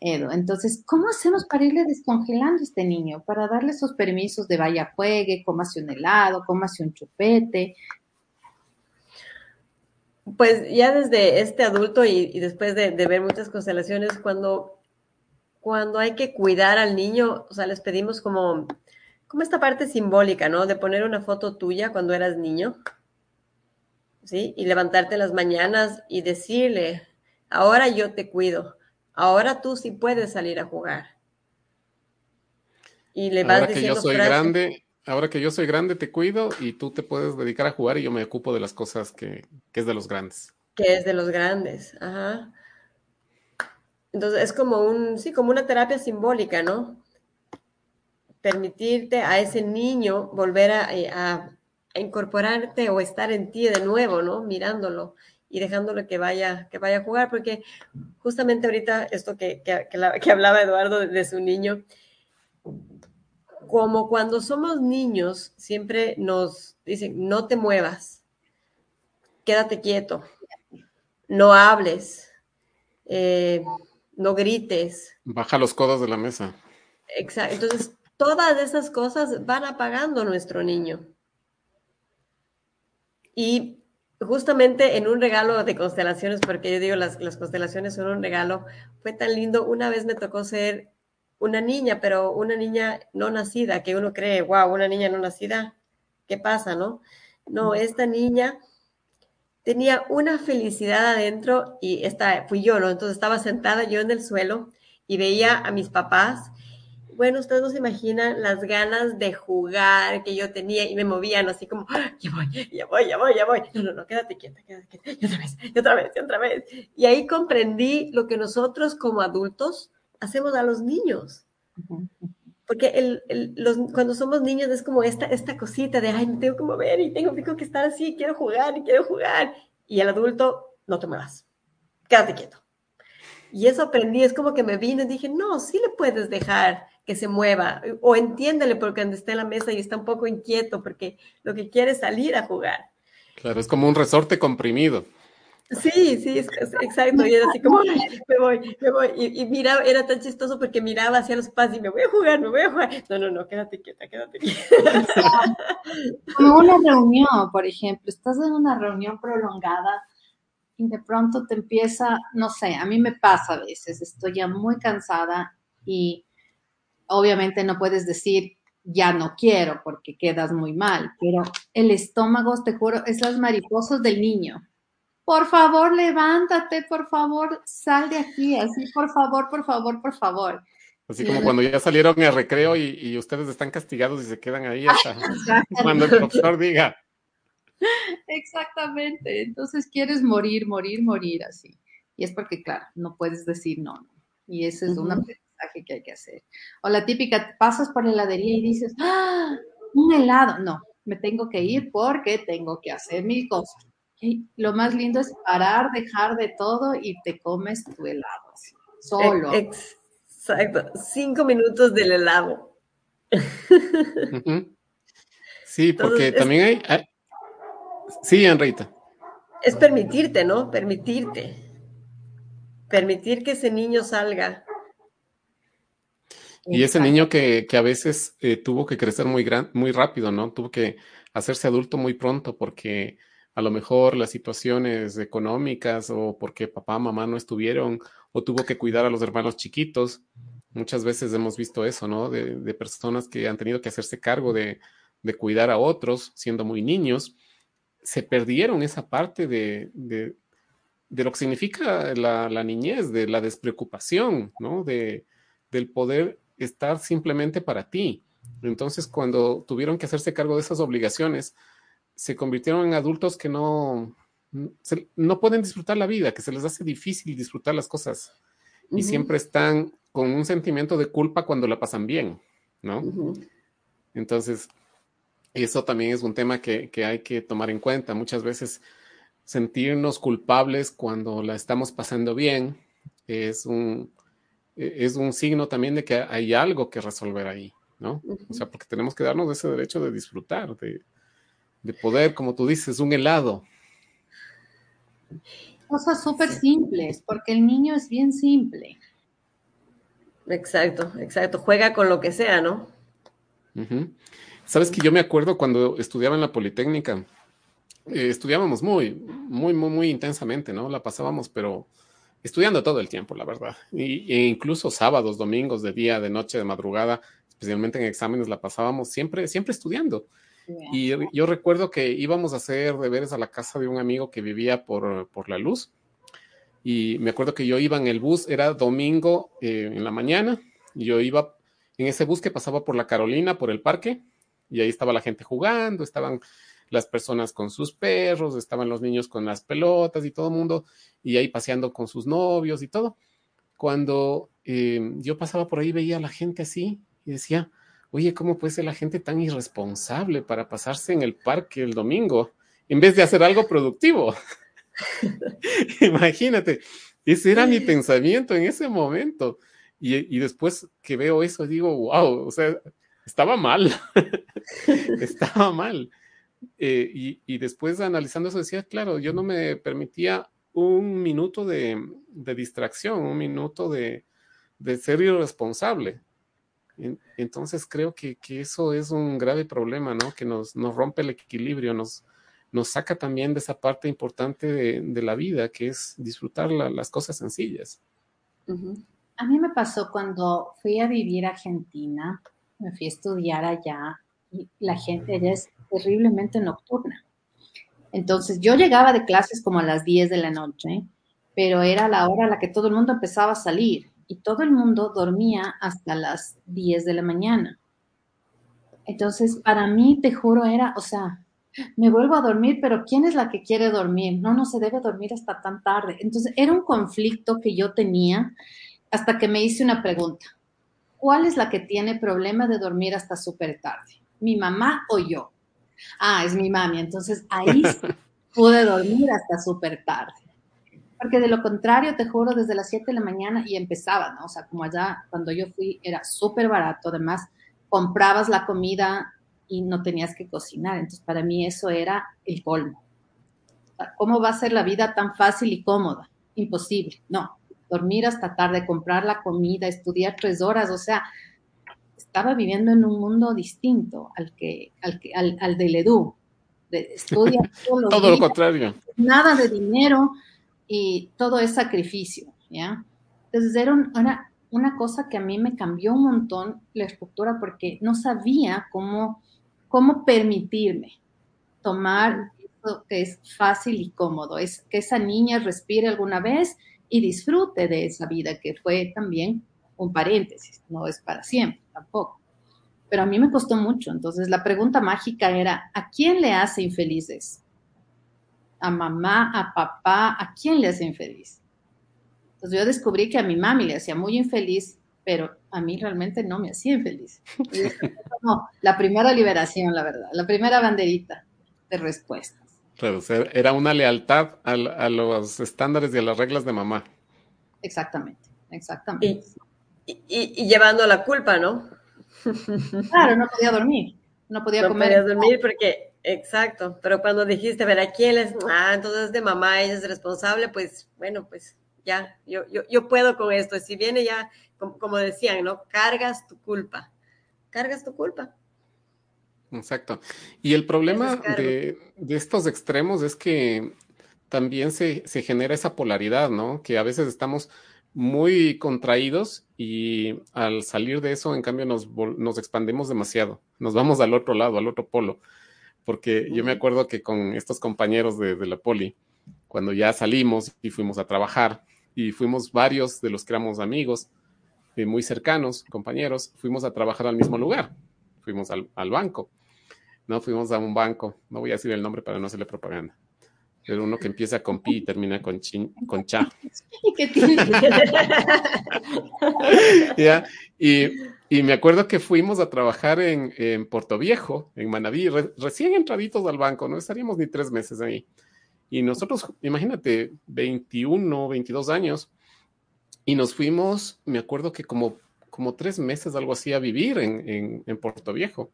Edo. Entonces, ¿cómo hacemos para irle descongelando a este niño? Para darle esos permisos de vaya juegue, cómase un helado, cómase un chupete. Pues ya desde este adulto y, después de, ver muchas constelaciones, cuando, cuando hay que cuidar al niño, o sea, les pedimos como, como esta parte simbólica, ¿no? De poner una foto tuya cuando eras niño, ¿sí? Y levantarte las mañanas y decirle, ahora yo te cuido Ahora tú sí puedes salir a jugar. Y le vas ahora que yo soy grande, ahora que yo soy grande te cuido y tú te puedes dedicar a jugar y yo me ocupo de las cosas que, que es de los grandes. Que es de los grandes, ajá. Entonces es como un, sí, como una terapia simbólica, ¿no? Permitirte a ese niño volver a, eh, a incorporarte o estar en ti de nuevo, ¿no? Mirándolo y dejándolo que vaya, que vaya a jugar, porque justamente ahorita esto que, que, hablaba Eduardo de, su niño, como cuando somos niños, siempre nos dicen, no te muevas, quédate quieto, no hables, eh, no grites. Baja los codos de la mesa. Exacto. Entonces, todas esas cosas van apagando nuestro niño. Y justamente en un regalo de constelaciones, porque yo digo, las, las constelaciones son un regalo, fue tan lindo. Una vez me tocó ser una niña, pero una niña no nacida, que uno cree, wow, una niña no nacida, ¿qué pasa, no? No, esta niña tenía una felicidad adentro y esta fui yo, ¿no? Entonces estaba sentada yo en el suelo y veía a mis papás bueno, ustedes no se imaginan las ganas de jugar que yo tenía y me movían así como, ¡Ah, ya voy, ya voy, ya voy, ya voy. No, no, no, quédate quieta, quédate quieta. Y otra vez, y otra vez, y otra vez. Y ahí comprendí lo que nosotros como adultos hacemos a los niños. Porque el, el, los, cuando somos niños es como esta, esta cosita de, ay, me tengo que mover y tengo, tengo que estar así, quiero jugar y quiero jugar. Y el adulto, no te muevas, quédate quieto. Y eso aprendí, es como que me vino y dije, no, sí le puedes dejar que se mueva, o entiéndele porque cuando está en la mesa y está un poco inquieto porque lo que quiere es salir a jugar. Claro, es como un resorte comprimido. Sí, sí, es, exacto. Y era así como, me voy, me voy. Y, y, miraba, era tan chistoso porque miraba hacia los padres y me voy a jugar, me voy a jugar. No, no, no, quédate quieta, quédate quieta. Como una reunión, por ejemplo, estás en una reunión prolongada y de pronto te empieza, no sé, a mí me pasa a veces, estoy ya muy cansada y obviamente no puedes decir ya no quiero porque quedas muy mal, pero el estómago, te juro, es las mariposas del niño. Por favor, levántate, por favor, sal de aquí, así, por favor, por favor, por favor. Así como cuando ya salieron al recreo y, y, ustedes están castigados y se quedan ahí hasta cuando el profesor diga. Exactamente. Entonces quieres morir, morir, morir así. Y es porque, claro, no puedes decir no. no. Y ese es uh -huh. un aprendizaje que hay que hacer. O la típica, pasas por la heladería y dices, ¡ah! Un helado. No, me tengo que ir porque tengo que hacer mi cosa. Y lo más lindo es parar, dejar de todo y te comes tu helado. Así, solo. Exacto. Cinco minutos del helado. Uh -huh. Sí, porque Entonces, también hay, hay, Sí, Enrita. Es permitirte, ¿no? Permitirte. Permitir que ese niño salga. Y ese niño que, que a veces eh, tuvo que crecer muy, gran, muy rápido, ¿no? Tuvo que hacerse adulto muy pronto porque a lo mejor las situaciones económicas o porque papá, mamá no estuvieron o tuvo que cuidar a los hermanos chiquitos. Muchas veces hemos visto eso, ¿no? De, de personas que han tenido que hacerse cargo de, de cuidar a otros siendo muy niños se perdieron esa parte de, de, de lo que significa la, la, niñez, de la despreocupación, ¿no? De, del poder estar simplemente para ti. Entonces, cuando tuvieron que hacerse cargo de esas obligaciones, se convirtieron en adultos que no, se, no pueden disfrutar la vida, que se les hace difícil disfrutar las cosas uh -huh. y siempre están con un sentimiento de culpa cuando la pasan bien, ¿no? Uh -huh. Entonces, eso también es un tema que, que, hay que tomar en cuenta. Muchas veces sentirnos culpables cuando la estamos pasando bien es un, es un signo también de que hay algo que resolver ahí, ¿no? Uh -huh. O sea, porque tenemos que darnos ese derecho de disfrutar, de, de poder, como tú dices, un helado. Cosas súper simples, porque el niño es bien simple. Exacto, exacto. Juega con lo que sea, ¿no? Uh -huh. Sabes que yo me acuerdo cuando estudiaba en la Politécnica, eh, estudiábamos muy, muy, muy, muy intensamente, ¿no? La pasábamos, pero estudiando todo el tiempo, la verdad. Y, e incluso sábados, domingos, de día, de noche, de madrugada, especialmente en exámenes, la pasábamos siempre, siempre estudiando. Yeah. Y yo recuerdo que íbamos a hacer deberes a la casa de un amigo que vivía por, por la luz. Y me acuerdo que yo iba en el bus, era domingo eh, en la mañana, y yo iba en ese bus que pasaba por la Carolina, por el parque, y ahí estaba la gente jugando, estaban las personas con sus perros, estaban los niños con las pelotas y todo el mundo, y ahí paseando con sus novios y todo. Cuando eh, yo pasaba por ahí, veía a la gente así y decía, oye, ¿cómo puede ser la gente tan irresponsable para pasarse en el parque el domingo en vez de hacer algo productivo? Imagínate, ese era mi pensamiento en ese momento. Y, y, después que veo eso, digo, wow, o sea, estaba mal, estaba mal. Eh, y, y, después analizando eso decía, claro, yo no me permitía un minuto de, de distracción, un minuto de, de ser irresponsable. Entonces creo que, que, eso es un grave problema, ¿no? Que nos, nos rompe el equilibrio, nos, nos saca también de esa parte importante de, de la vida, que es disfrutar la, las cosas sencillas. A mí me pasó cuando fui a vivir a Argentina, me fui a estudiar allá y la gente allá es terriblemente nocturna. Entonces yo llegaba de clases como a las 10 de la noche, pero era la hora a la que todo el mundo empezaba a salir y todo el mundo dormía hasta las 10 de la mañana. Entonces, para mí, te juro, era, o sea, me vuelvo a dormir, pero ¿quién es la que quiere dormir? No, no se debe dormir hasta tan tarde. Entonces, era un conflicto que yo tenía hasta que me hice una pregunta. ¿Cuál es la que tiene problema de dormir hasta súper tarde? ¿Mi mamá o yo? Ah, es mi mami. Entonces, ahí pude dormir hasta súper tarde. Porque de lo contrario, te juro, desde las 7 de la mañana y empezaba, ¿no? O sea, como allá, cuando yo fui, era súper barato. Además, comprabas la comida y no tenías que cocinar. Entonces, para mí eso era el colmo. ¿Cómo va a ser la vida tan fácil y cómoda? Imposible. No, dormir hasta tarde, comprar la comida, estudiar tres horas, o sea, estaba viviendo en un mundo distinto al que al, que, al, del Edu. Estudia todo lo contrario. Nada de dinero y todo es sacrificio, ¿ya? Entonces era una, una cosa que a mí me cambió un montón la estructura porque no sabía cómo, cómo permitirme tomar eso que es fácil y cómodo, es que esa niña respire alguna vez y disfrute de esa vida que fue también un paréntesis, no es para siempre tampoco. Pero a mí me costó mucho, entonces la pregunta mágica era, ¿a quién le hace infelices? ¿A mamá, a papá? ¿A quién le hace infeliz? Entonces yo descubrí que a mi mami le hacía muy infeliz, pero a mí realmente no me hacía infeliz. No, la primera liberación, la verdad, la primera banderita de respuestas. era una lealtad a, los estándares y a las reglas de mamá. Exactamente, exactamente. Y, llevando la culpa, ¿no? Claro, no podía dormir, no podía comer. No podía dormir porque, exacto, pero cuando dijiste, a ver, ¿a quién es? Ah, entonces de mamá, ella es responsable, pues, bueno, pues ya, yo, yo, yo puedo con esto. Si viene ya, como, decían, ¿no? Cargas tu culpa, cargas tu culpa. Exacto. Y el problema de, estos extremos es que también se, se, genera esa polaridad, ¿no? Que a veces estamos muy contraídos y al salir de eso, en cambio, nos, nos expandemos demasiado. Nos vamos al otro lado, al otro polo. Porque yo me acuerdo que con estos compañeros de, de la poli, cuando ya salimos y fuimos a trabajar, y fuimos varios de los que éramos amigos, eh, muy cercanos, compañeros, fuimos a trabajar al mismo lugar, fuimos al, banco, ¿no? Fuimos a un banco, no voy a decir el nombre para no hacerle propaganda, pero uno que empieza con pi y termina con, chin, con cha. ¿Y qué tiene? y, me acuerdo que fuimos a trabajar en, en Puerto Viejo, en Manaví, recién entraditos al banco, no estaríamos ni tres meses ahí. Y nosotros, imagínate, 21, 22 años, y nos fuimos, me acuerdo que como, como tres meses, algo así, a vivir en, en, Puerto Viejo.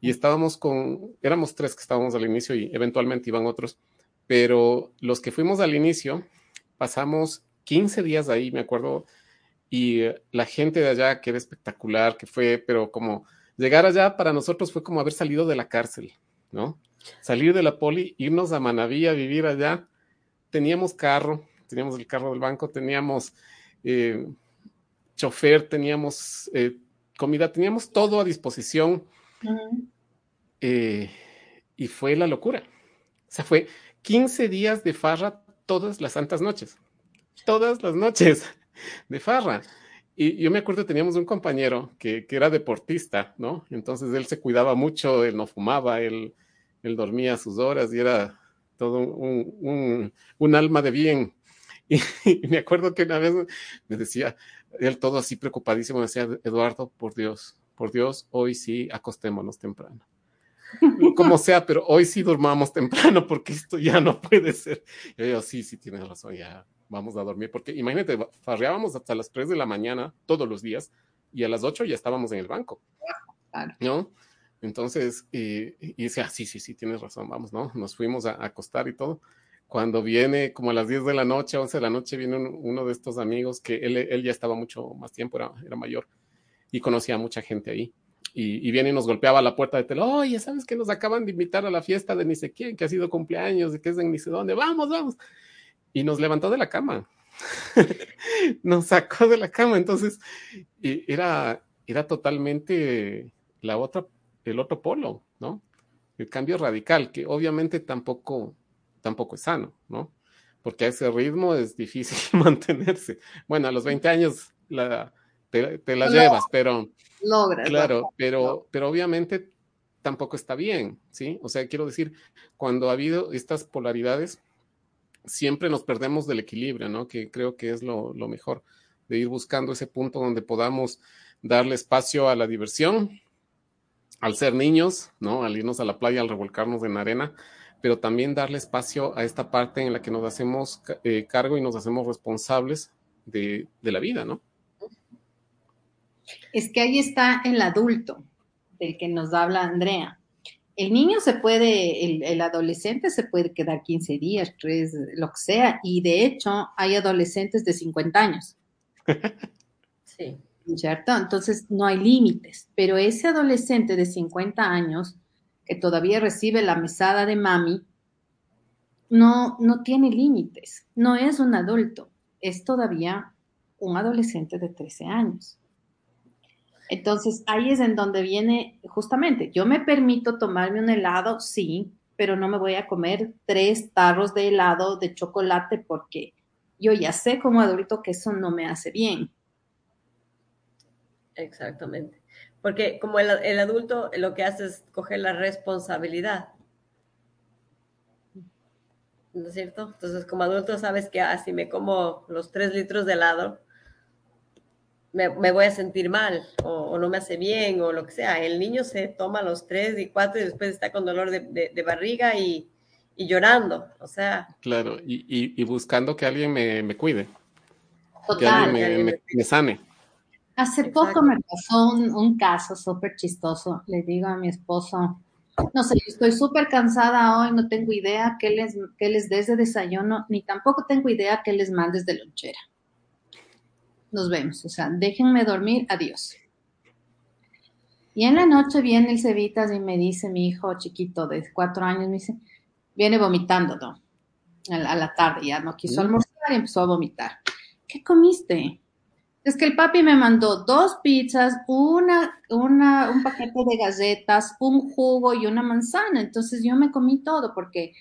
Y estábamos con, éramos tres que estábamos al inicio y eventualmente iban otros, pero los que fuimos al inicio, pasamos 15 días ahí, me acuerdo, y la gente de allá, que era espectacular, que fue, pero como llegar allá para nosotros fue como haber salido de la cárcel, ¿no? salir de la poli, irnos a Manaví a vivir allá. Teníamos carro, teníamos el carro del banco, teníamos eh, chofer, teníamos eh, comida, teníamos todo a disposición. Eh, y fue la locura. O sea, fue 15 días de farra todas las santas noches. Todas las noches de farra. Y yo me acuerdo, teníamos un compañero que, que, era deportista, ¿no? Entonces él se cuidaba mucho, él no fumaba, él él dormía sus horas y era todo un, alma de bien. Y, me acuerdo que una vez me decía, él todo así preocupadísimo, me decía, Eduardo, por Dios, por Dios, hoy sí acostémonos temprano. Como sea, pero hoy sí durmamos temprano porque esto ya no puede ser. yo digo, sí, sí, tienes razón, ya vamos a dormir. Porque imagínate, farreábamos hasta las 3 de la mañana todos los días y a las 8 ya estábamos en el banco. ¿No? Entonces, y, y dice, ah, sí, sí, sí, tienes razón, vamos, ¿no? Nos fuimos a, acostar y todo. Cuando viene como a las 10 de la noche, 11 de la noche, viene uno de estos amigos que él, él, ya estaba mucho más tiempo, era, era mayor y conocía a mucha gente ahí. Y, y, viene y nos golpeaba la puerta de tele, oye, ¿sabes que nos acaban de invitar a la fiesta de ni sé quién, que ha sido cumpleaños, de que es de ni sé dónde? Vamos, vamos. Y nos levantó de la cama. nos sacó de la cama. Entonces, y era, era totalmente la otra el otro polo, ¿no? El cambio radical, que obviamente tampoco, tampoco es sano, ¿no? porque a ese ritmo es difícil mantenerse. Bueno, a los 20 años la, te, la llevas, pero... Logras. Claro, pero, pero obviamente tampoco está bien, ¿sí? O sea, quiero decir, cuando ha habido estas polaridades, siempre nos perdemos del equilibrio, ¿no? Que creo que es lo, lo mejor, de ir buscando ese punto donde podamos darle espacio a la diversión, al ser niños, ¿no? Al irnos a la playa, al revolcarnos en arena, pero también darle espacio a esta parte en la que nos hacemos eh, cargo y nos hacemos responsables de, la vida, ¿no? Es que ahí está el adulto del que nos habla Andrea. El niño se puede, el, el, adolescente se puede quedar 15 días, 3, lo que sea, y de hecho hay adolescentes de 50 años. sí. ¿cierto? Entonces no hay límites, pero ese adolescente de 50 años que todavía recibe la mesada de mami, no, no tiene límites, no es un adulto, es todavía un adolescente de 13 años. Entonces ahí es en donde viene justamente, yo me permito tomarme un helado, sí, pero no me voy a comer tres tarros de helado de chocolate porque yo ya sé como adulto que eso no me hace bien. Exactamente. Porque como el, adulto lo que hace es coger la responsabilidad. ¿No es cierto? Entonces, como adulto sabes que así ah, me como los tres litros de helado, me, voy a sentir mal o, no me hace bien o lo que sea. El niño se toma los tres y cuatro y después está con dolor de, barriga y, llorando. O sea. Claro, y, buscando que alguien me, cuide. que alguien me sane. Hace poco me pasó un, caso súper chistoso. Le digo a mi esposo, no sé, estoy súper cansada hoy, no tengo idea qué les, qué les des de desayuno, ni tampoco tengo idea qué les mandes de lonchera. Nos vemos, o sea, déjenme dormir, adiós. Y en la noche viene el Cevitas y me dice mi hijo chiquito de cuatro años, me dice, viene vomitando, ¿no? A la, tarde ya no quiso almorzar y empezó a vomitar. ¿Qué comiste? Es que el papi me mandó dos pizzas, una, una, un paquete de galletas, un jugo y una manzana. Entonces yo me comí todo porque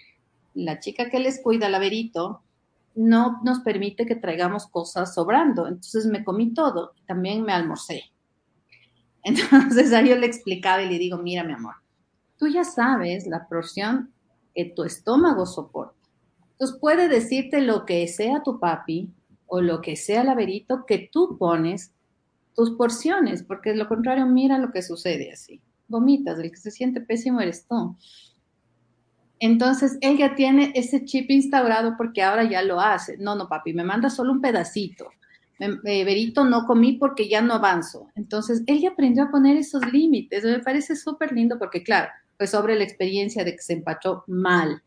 la chica que les cuida, la Verito, no nos permite que traigamos cosas sobrando. Entonces me comí todo. También me almorcé. Entonces ahí yo le explicaba y le digo, mira mi amor, tú ya sabes la porción que tu estómago soporta. Entonces puede decirte lo que sea tu papi, o lo que sea el laberito que tú pones tus porciones, porque de lo contrario, mira lo que sucede así. Vomitas, el que se siente pésimo eres tú. Entonces, ella tiene ese chip instaurado porque ahora ya lo hace. No, no, papi, me manda solo un pedacito. Me, Berito, eh, no comí porque ya no avanzo. Entonces, ella aprendió a poner esos límites. Me parece súper lindo porque, claro, pues sobre la experiencia de que se empachó mal.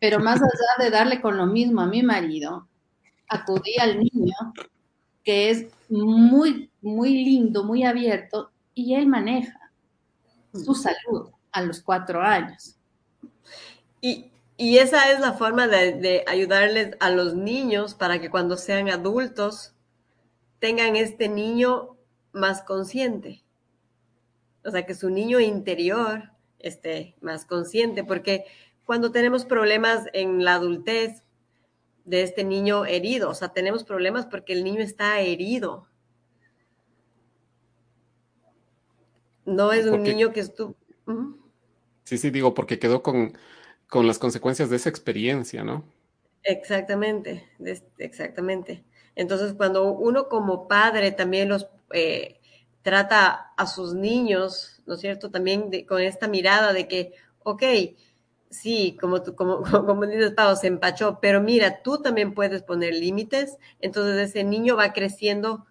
Pero más allá de darle con lo mismo a mi marido, acudí al niño, que es muy, muy lindo, muy abierto, y él maneja su salud a los cuatro años. Y, esa es la forma de, de, ayudarles a los niños para que cuando sean adultos tengan este niño más consciente. O sea, que su niño interior esté más consciente, porque cuando tenemos problemas en la adultez, de este niño herido. O sea, tenemos problemas porque el niño está herido. No es un niño que estuvo... Sí, sí, digo, porque quedó con, con, las consecuencias de esa experiencia, ¿no? Exactamente, exactamente. Entonces, cuando uno como padre también los eh, trata a sus niños, ¿no es cierto? También con esta mirada de que, ok, sí, como, tú, como, como dices, Pau, se empachó, pero mira, tú también puedes poner límites, entonces ese niño va creciendo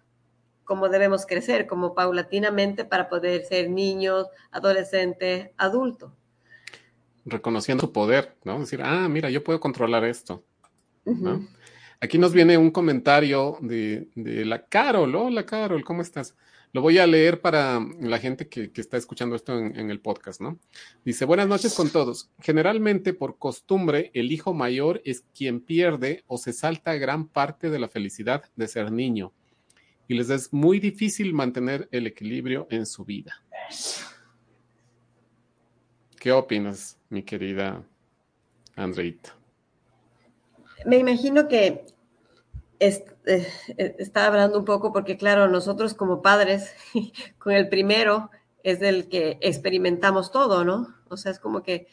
como debemos crecer, como paulatinamente para poder ser niños, adolescente, adulto. Reconociendo su poder, ¿no? Decir, ah, mira, yo puedo controlar esto. Aquí nos viene un comentario de, de la Carol. Hola, Carol, ¿cómo estás? Lo voy a leer para la gente que, está escuchando esto en, el podcast, ¿no? Dice, buenas noches con todos. Generalmente, por costumbre, el hijo mayor es quien pierde o se salta gran parte de la felicidad de ser niño. Y les es muy difícil mantener el equilibrio en su vida. ¿Qué opinas, mi querida Andreita? Me imagino que eh, está hablando un poco porque, claro, nosotros como padres, con el primero es el que experimentamos todo, ¿no? O sea, es como que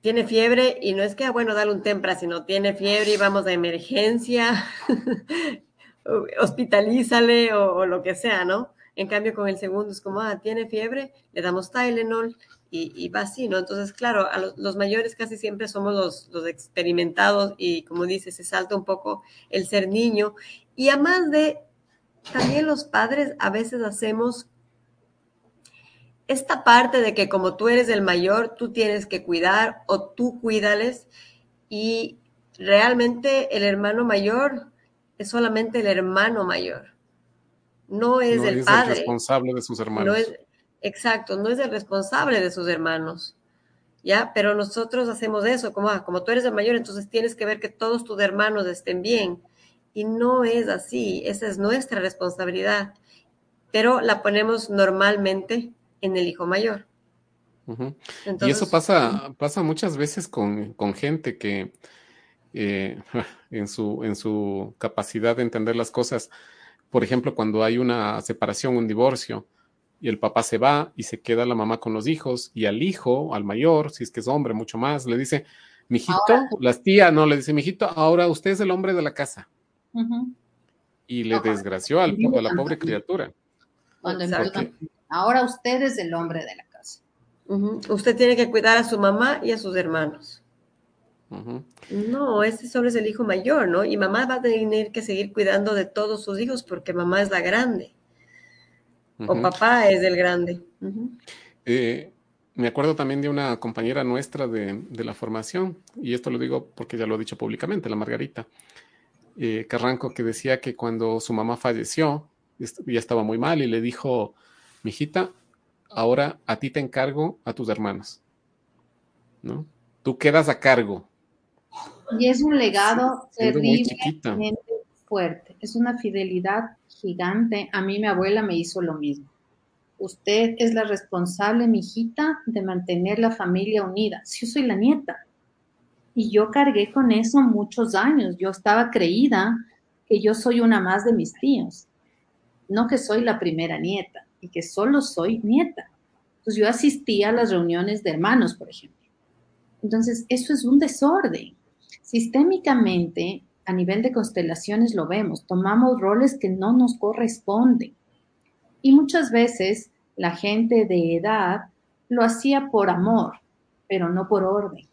tiene fiebre y no es que, ah, bueno, dale un tempra, sino tiene fiebre y vamos a emergencia, hospitalízale o, o, lo que sea, ¿no? En cambio, con el segundo es como, ah, tiene fiebre, le damos Tylenol y, va así, ¿no? Entonces, claro, a los, mayores casi siempre somos los, los, experimentados y, como dices, se salta un poco el ser niño. Y además de, también los padres a veces hacemos esta parte de que como tú eres el mayor, tú tienes que cuidar o tú cuídales y realmente el hermano mayor es solamente el hermano mayor, no es el padre. El responsable de sus hermanos. Exacto, no es el responsable de sus hermanos. ¿Ya? Pero nosotros hacemos eso, como, ah, como tú eres el mayor, entonces tienes que ver que todos tus hermanos estén bien. Y no es así, esa es nuestra responsabilidad, pero la ponemos normalmente en el hijo mayor. y eso pasa, pasa muchas veces con, gente que eh, en, su, en su capacidad de entender las cosas, por ejemplo, cuando hay una separación, un divorcio, y el papá se va y se queda la mamá con los hijos, y al hijo, al mayor, si es que es hombre, mucho más, le dice, mijito, las tías, no, le dice, mijito, ahora usted es el hombre de la casa. Y le desgració al, a la pobre criatura. Cuando Ahora usted es el hombre de la casa. Usted tiene que cuidar a su mamá y a sus hermanos. No, ese solo es el hijo mayor, ¿no? Y mamá va a tener que seguir cuidando de todos sus hijos porque mamá es la grande. O papá es el grande. Eh, me acuerdo también de una compañera nuestra de, la formación, y esto lo digo porque ya lo he dicho públicamente, la Margarita eh, Carranco, que decía que cuando su mamá falleció, ya estaba muy mal y le dijo, mijita, ahora a ti te encargo a tus hermanos. ¿No? Tú quedas a cargo. Y es un legado terriblemente fuerte. Es una fidelidad gigante. A mí mi abuela me hizo lo mismo. Usted es la responsable, mijita, de mantener la familia unida. Si yo soy la nieta. Y yo cargué con eso muchos años. Yo estaba creída que yo soy una más de mis tíos, no que soy la primera nieta y que solo soy nieta. Entonces yo asistía a las reuniones de hermanos, por ejemplo. Entonces, eso es un desorden. Sistémicamente, a nivel de constelaciones lo vemos, tomamos roles que no nos corresponden. Y muchas veces la gente de edad lo hacía por amor, pero no por orden.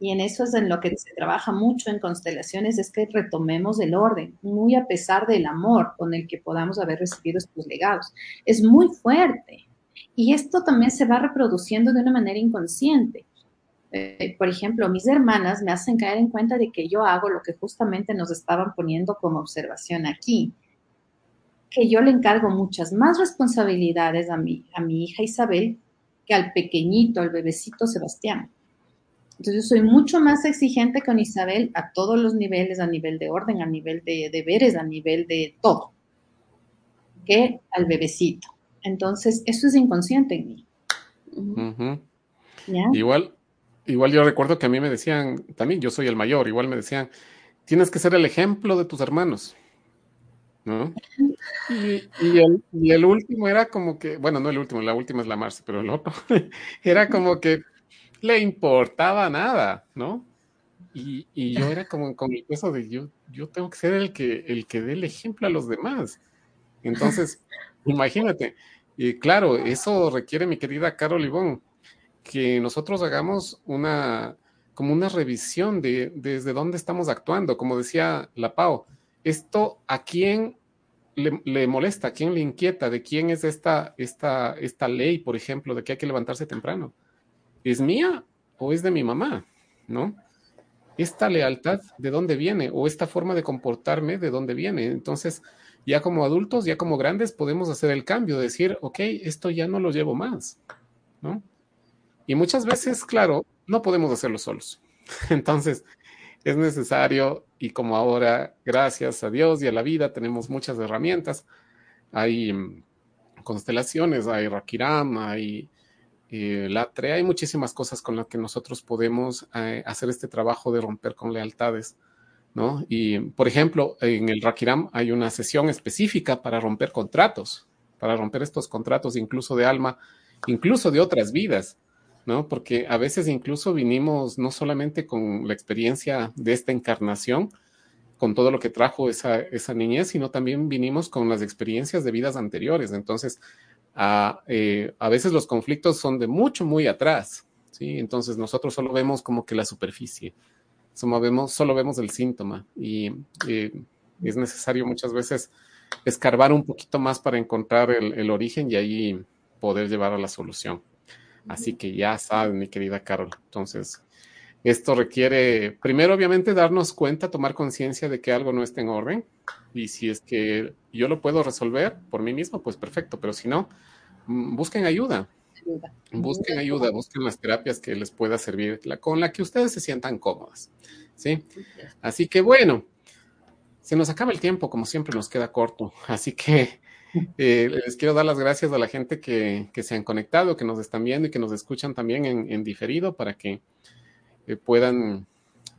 Y en eso es en lo que se trabaja mucho en constelaciones, es que retomemos el orden, muy a pesar del amor con el que podamos haber recibido estos legados. Es muy fuerte. Y esto también se va reproduciendo de una manera inconsciente. Eh, por ejemplo, mis hermanas me hacen caer en cuenta de que yo hago lo que justamente nos estaban poniendo como observación aquí, que yo le encargo muchas más responsabilidades a mi, a mi hija Isabel que al pequeñito, al bebecito Sebastián. Entonces yo soy mucho más exigente con Isabel a todos los niveles, a nivel de orden, a nivel de deberes, a nivel de todo, que al bebecito. Entonces eso es inconsciente en mí. Igual, igual yo recuerdo que a mí me decían, también yo soy el mayor, igual me decían, tienes que ser el ejemplo de tus hermanos. ¿no? Y, el, y, el, último era como que, bueno, no el último, la última es la Marce, pero el otro era como que le importaba nada, ¿no? Y, yo era como con el peso de yo, yo tengo que ser el que, el que dé el ejemplo a los demás. Entonces, imagínate, y claro, eso requiere, mi querida Carol que nosotros hagamos una, como una revisión de desde dónde estamos actuando. Como decía la Pau, esto a quién le, le, molesta, a quién le inquieta, de quién es esta, esta, esta ley, por ejemplo, de que hay que levantarse temprano. ¿es mía o es de mi mamá? ¿No? Esta lealtad, ¿de dónde viene? O esta forma de comportarme, ¿de dónde viene? Entonces, ya como adultos, ya como grandes, podemos hacer el cambio, decir, ok, esto ya no lo llevo más, ¿no? Y muchas veces, claro, no podemos hacerlo solos. Entonces, es necesario, y como ahora, gracias a Dios y a la vida, tenemos muchas herramientas. Hay mm, constelaciones, hay Rakiram, hay eh, Latre, hay muchísimas cosas con las que nosotros podemos eh, hacer este trabajo de romper con lealtades, ¿no? Y, por ejemplo, en el Rakiram hay una sesión específica para romper contratos, para romper estos contratos incluso de alma, incluso de otras vidas, ¿no? Porque a veces incluso vinimos no solamente con la experiencia de esta encarnación, con todo lo que trajo esa, esa niñez, sino también vinimos con las experiencias de vidas anteriores. Entonces, a, eh, a veces los conflictos son de mucho, muy atrás, ¿sí? Entonces nosotros solo vemos como que la superficie, solo vemos, solo vemos el síntoma y eh, es necesario muchas veces escarbar un poquito más para encontrar el, el, origen y ahí poder llevar a la solución. Así que ya saben, mi querida Carol. Entonces, esto requiere, primero, obviamente, darnos cuenta, tomar conciencia de que algo no está en orden. Y si es que yo lo puedo resolver por mí mismo, pues perfecto. Pero si no, mm, busquen ayuda. Busquen ayuda, busquen las terapias que les pueda servir, con la que ustedes se sientan cómodas. ¿Sí? Así que bueno, se nos acaba el tiempo, como siempre nos queda corto. Así que eh, les quiero dar las gracias a la gente que, que, se han conectado, que nos están viendo y que nos escuchan también en, en diferido para que eh, puedan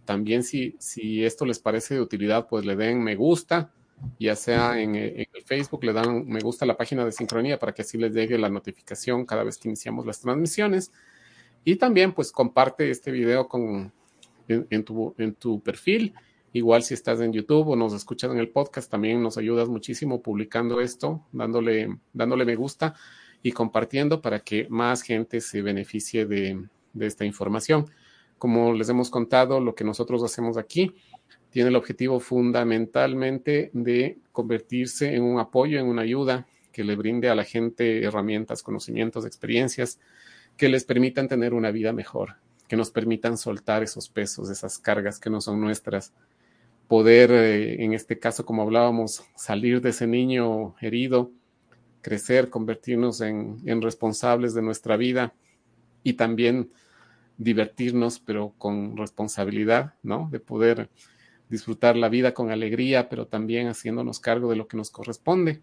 también si, si esto les parece de utilidad, pues le den me gusta, ya sea en, en, el Facebook, le dan me gusta a la página de Sincronía para que así les llegue la notificación cada vez que iniciamos las transmisiones. Y también pues comparte este video con, en, en, tu, en tu perfil. Igual si estás en YouTube o nos escuchas en el podcast, también nos ayudas muchísimo publicando esto, dándole, dándole me gusta y compartiendo para que más gente se beneficie de, de esta información. Como les hemos contado, lo que nosotros hacemos aquí tiene el objetivo fundamentalmente de convertirse en un apoyo, en una ayuda que le brinde a la gente herramientas, conocimientos, experiencias que les permitan tener una vida mejor, que nos permitan soltar esos pesos, esas cargas que no son nuestras, poder, eh, en este caso, como hablábamos, salir de ese niño herido, crecer, convertirnos en, responsables de nuestra vida y también divertirnos, pero con responsabilidad, ¿no? De poder disfrutar la vida con alegría, pero también haciéndonos cargo de lo que nos corresponde,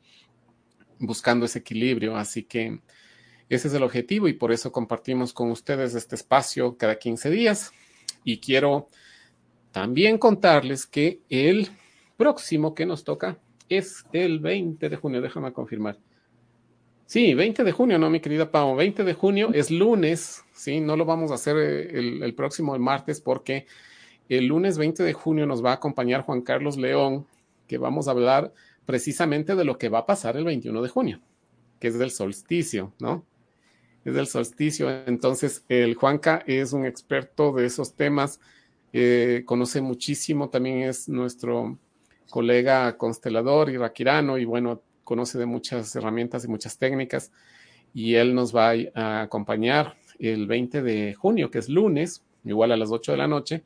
buscando ese equilibrio. Así que ese es el objetivo y por eso compartimos con ustedes este espacio cada 15 días. Y quiero también contarles que el próximo que nos toca es el 20 de junio, déjame confirmar. Sí, 20 de junio, no, mi querida Pau. 20 de junio es lunes, sí, no lo vamos a hacer el, el, próximo el martes porque el lunes 20 de junio nos va a acompañar Juan Carlos León, que vamos a hablar precisamente de lo que va a pasar el 21 de junio, que es del solsticio, ¿no? Es del solsticio. Entonces, el Juanca es un experto de esos temas, eh, conoce muchísimo, también es nuestro colega constelador iraquirano y bueno, conoce de muchas herramientas y muchas técnicas y él nos va a acompañar el 20 de junio, que es lunes, igual a las 8 de la noche,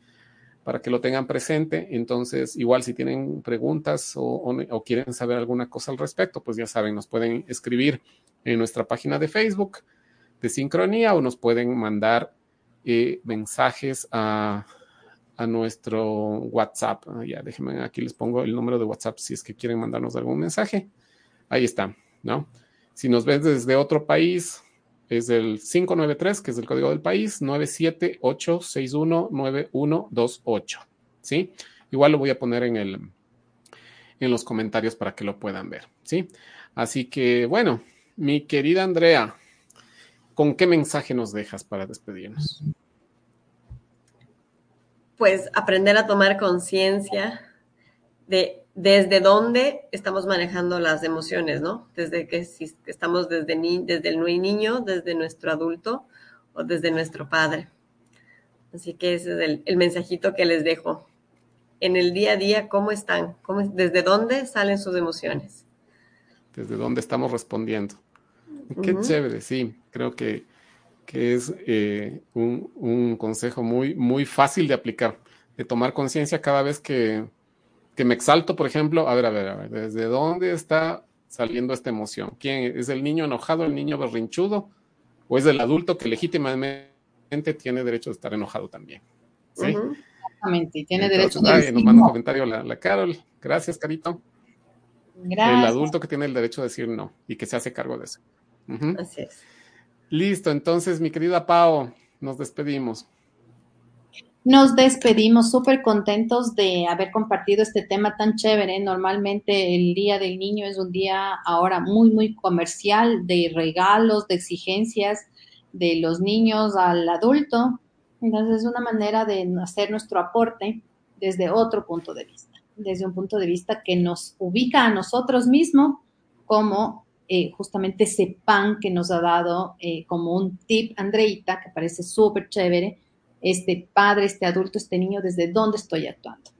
para que lo tengan presente. Entonces, igual si tienen preguntas o, quieren saber alguna cosa al respecto, pues ya saben, nos pueden escribir en nuestra página de Facebook de Sincronía o nos pueden mandar eh, mensajes a, a, nuestro WhatsApp. Ah, ya, déjenme, aquí les pongo el número de WhatsApp si es que quieren mandarnos algún mensaje. Ahí está, ¿no? Si nos ves desde otro país, es el 593, que es el código del país, 978619128, ¿sí? Igual lo voy a poner en, el, en los comentarios para que lo puedan ver, ¿sí? Así que, bueno, mi querida Andrea, ¿con qué mensaje nos dejas para despedirnos? Pues aprender a tomar conciencia de desde dónde estamos manejando las emociones, ¿no? Desde que si estamos desde, ni, desde el niño, desde nuestro adulto o desde nuestro padre. Así que ese es el, el mensajito que les dejo. En el día a día, ¿cómo están? ¿Cómo, ¿Desde dónde salen sus emociones? Desde dónde estamos respondiendo. Qué uh -huh. chévere, sí. Creo que, que es eh, un, un consejo muy, muy fácil de aplicar, de tomar conciencia cada vez que que me exalto, por ejemplo, a ver, a ver, a ver, ¿desde dónde está saliendo esta emoción? ¿Quién es el niño enojado, el niño berrinchudo? ¿O es el adulto que legítimamente tiene derecho de estar enojado también? ¿Sí? Uh -huh. Exactamente, tiene Entonces, derecho de Nos manda un comentario la, la, Carol. Gracias, Carito. Gracias. El adulto que tiene el derecho de decir no y que se hace cargo de eso. Uh -huh. Así es. Listo, entonces, mi querida Pau, nos despedimos. Nos despedimos súper contentos de haber compartido este tema tan chévere. Normalmente el Día del Niño es un día ahora muy, muy comercial de regalos, de exigencias de los niños al adulto. Entonces es una manera de hacer nuestro aporte desde otro punto de vista, desde un punto de vista que nos ubica a nosotros mismos como eh, justamente ese pan que nos ha dado eh, como un tip Andreita, que parece súper chévere este padre, este adulto, este niño, desde dónde estoy actuando.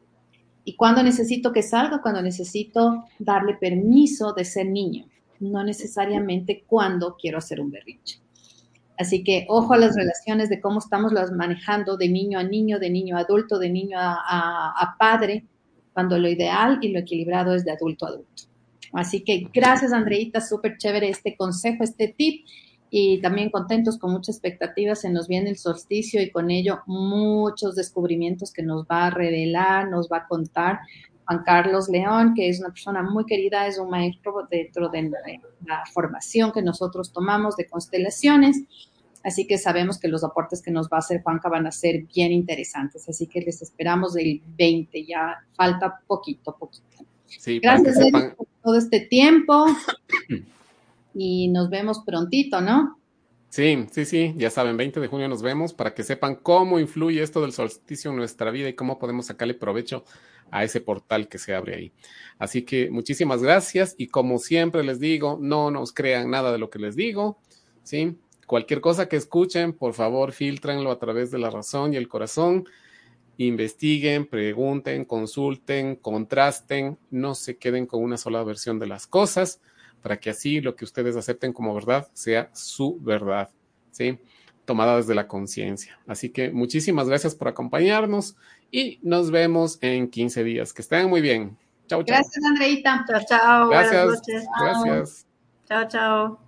Y cuando necesito que salga, cuando necesito darle permiso de ser niño, no necesariamente cuando quiero hacer un berrinche. Así que ojo a las relaciones de cómo estamos las manejando de niño a niño, de niño a adulto, de niño a, a padre, cuando lo ideal y lo equilibrado es de adulto a adulto. Así que gracias, Andreita, súper chévere este consejo, este tip y también contentos con mucha expectativa. Se nos viene el solsticio y con ello muchos descubrimientos que nos va a revelar, nos va a contar Juan Carlos León, que es una persona muy querida, es un maestro dentro de la formación que nosotros tomamos de constelaciones. Así que sabemos que los aportes que nos va a hacer Juanca van a ser bien interesantes. Así que les esperamos del 20, ya falta poquito, poquito. Gracias por todo este tiempo. y nos vemos prontito, ¿no? Sí, sí, sí, ya saben, 20 de junio nos vemos para que sepan cómo influye esto del solsticio en nuestra vida y cómo podemos sacarle provecho a ese portal que se abre ahí. Así que muchísimas gracias y como siempre les digo, no nos crean nada de lo que les digo, ¿sí? Cualquier cosa que escuchen, por favor, filtrenlo a través de la razón y el corazón. Investiguen, pregunten, consulten, contrasten, no se queden con una sola versión de las cosas para que así lo que ustedes acepten como verdad sea su verdad, ¿sí? Tomada desde la conciencia. Así que muchísimas gracias por acompañarnos y nos vemos en 15 días. Que estén muy bien. Chao, chao. Gracias, Andreita. Chao, chao. Gracias. Gracias. Chao, chao.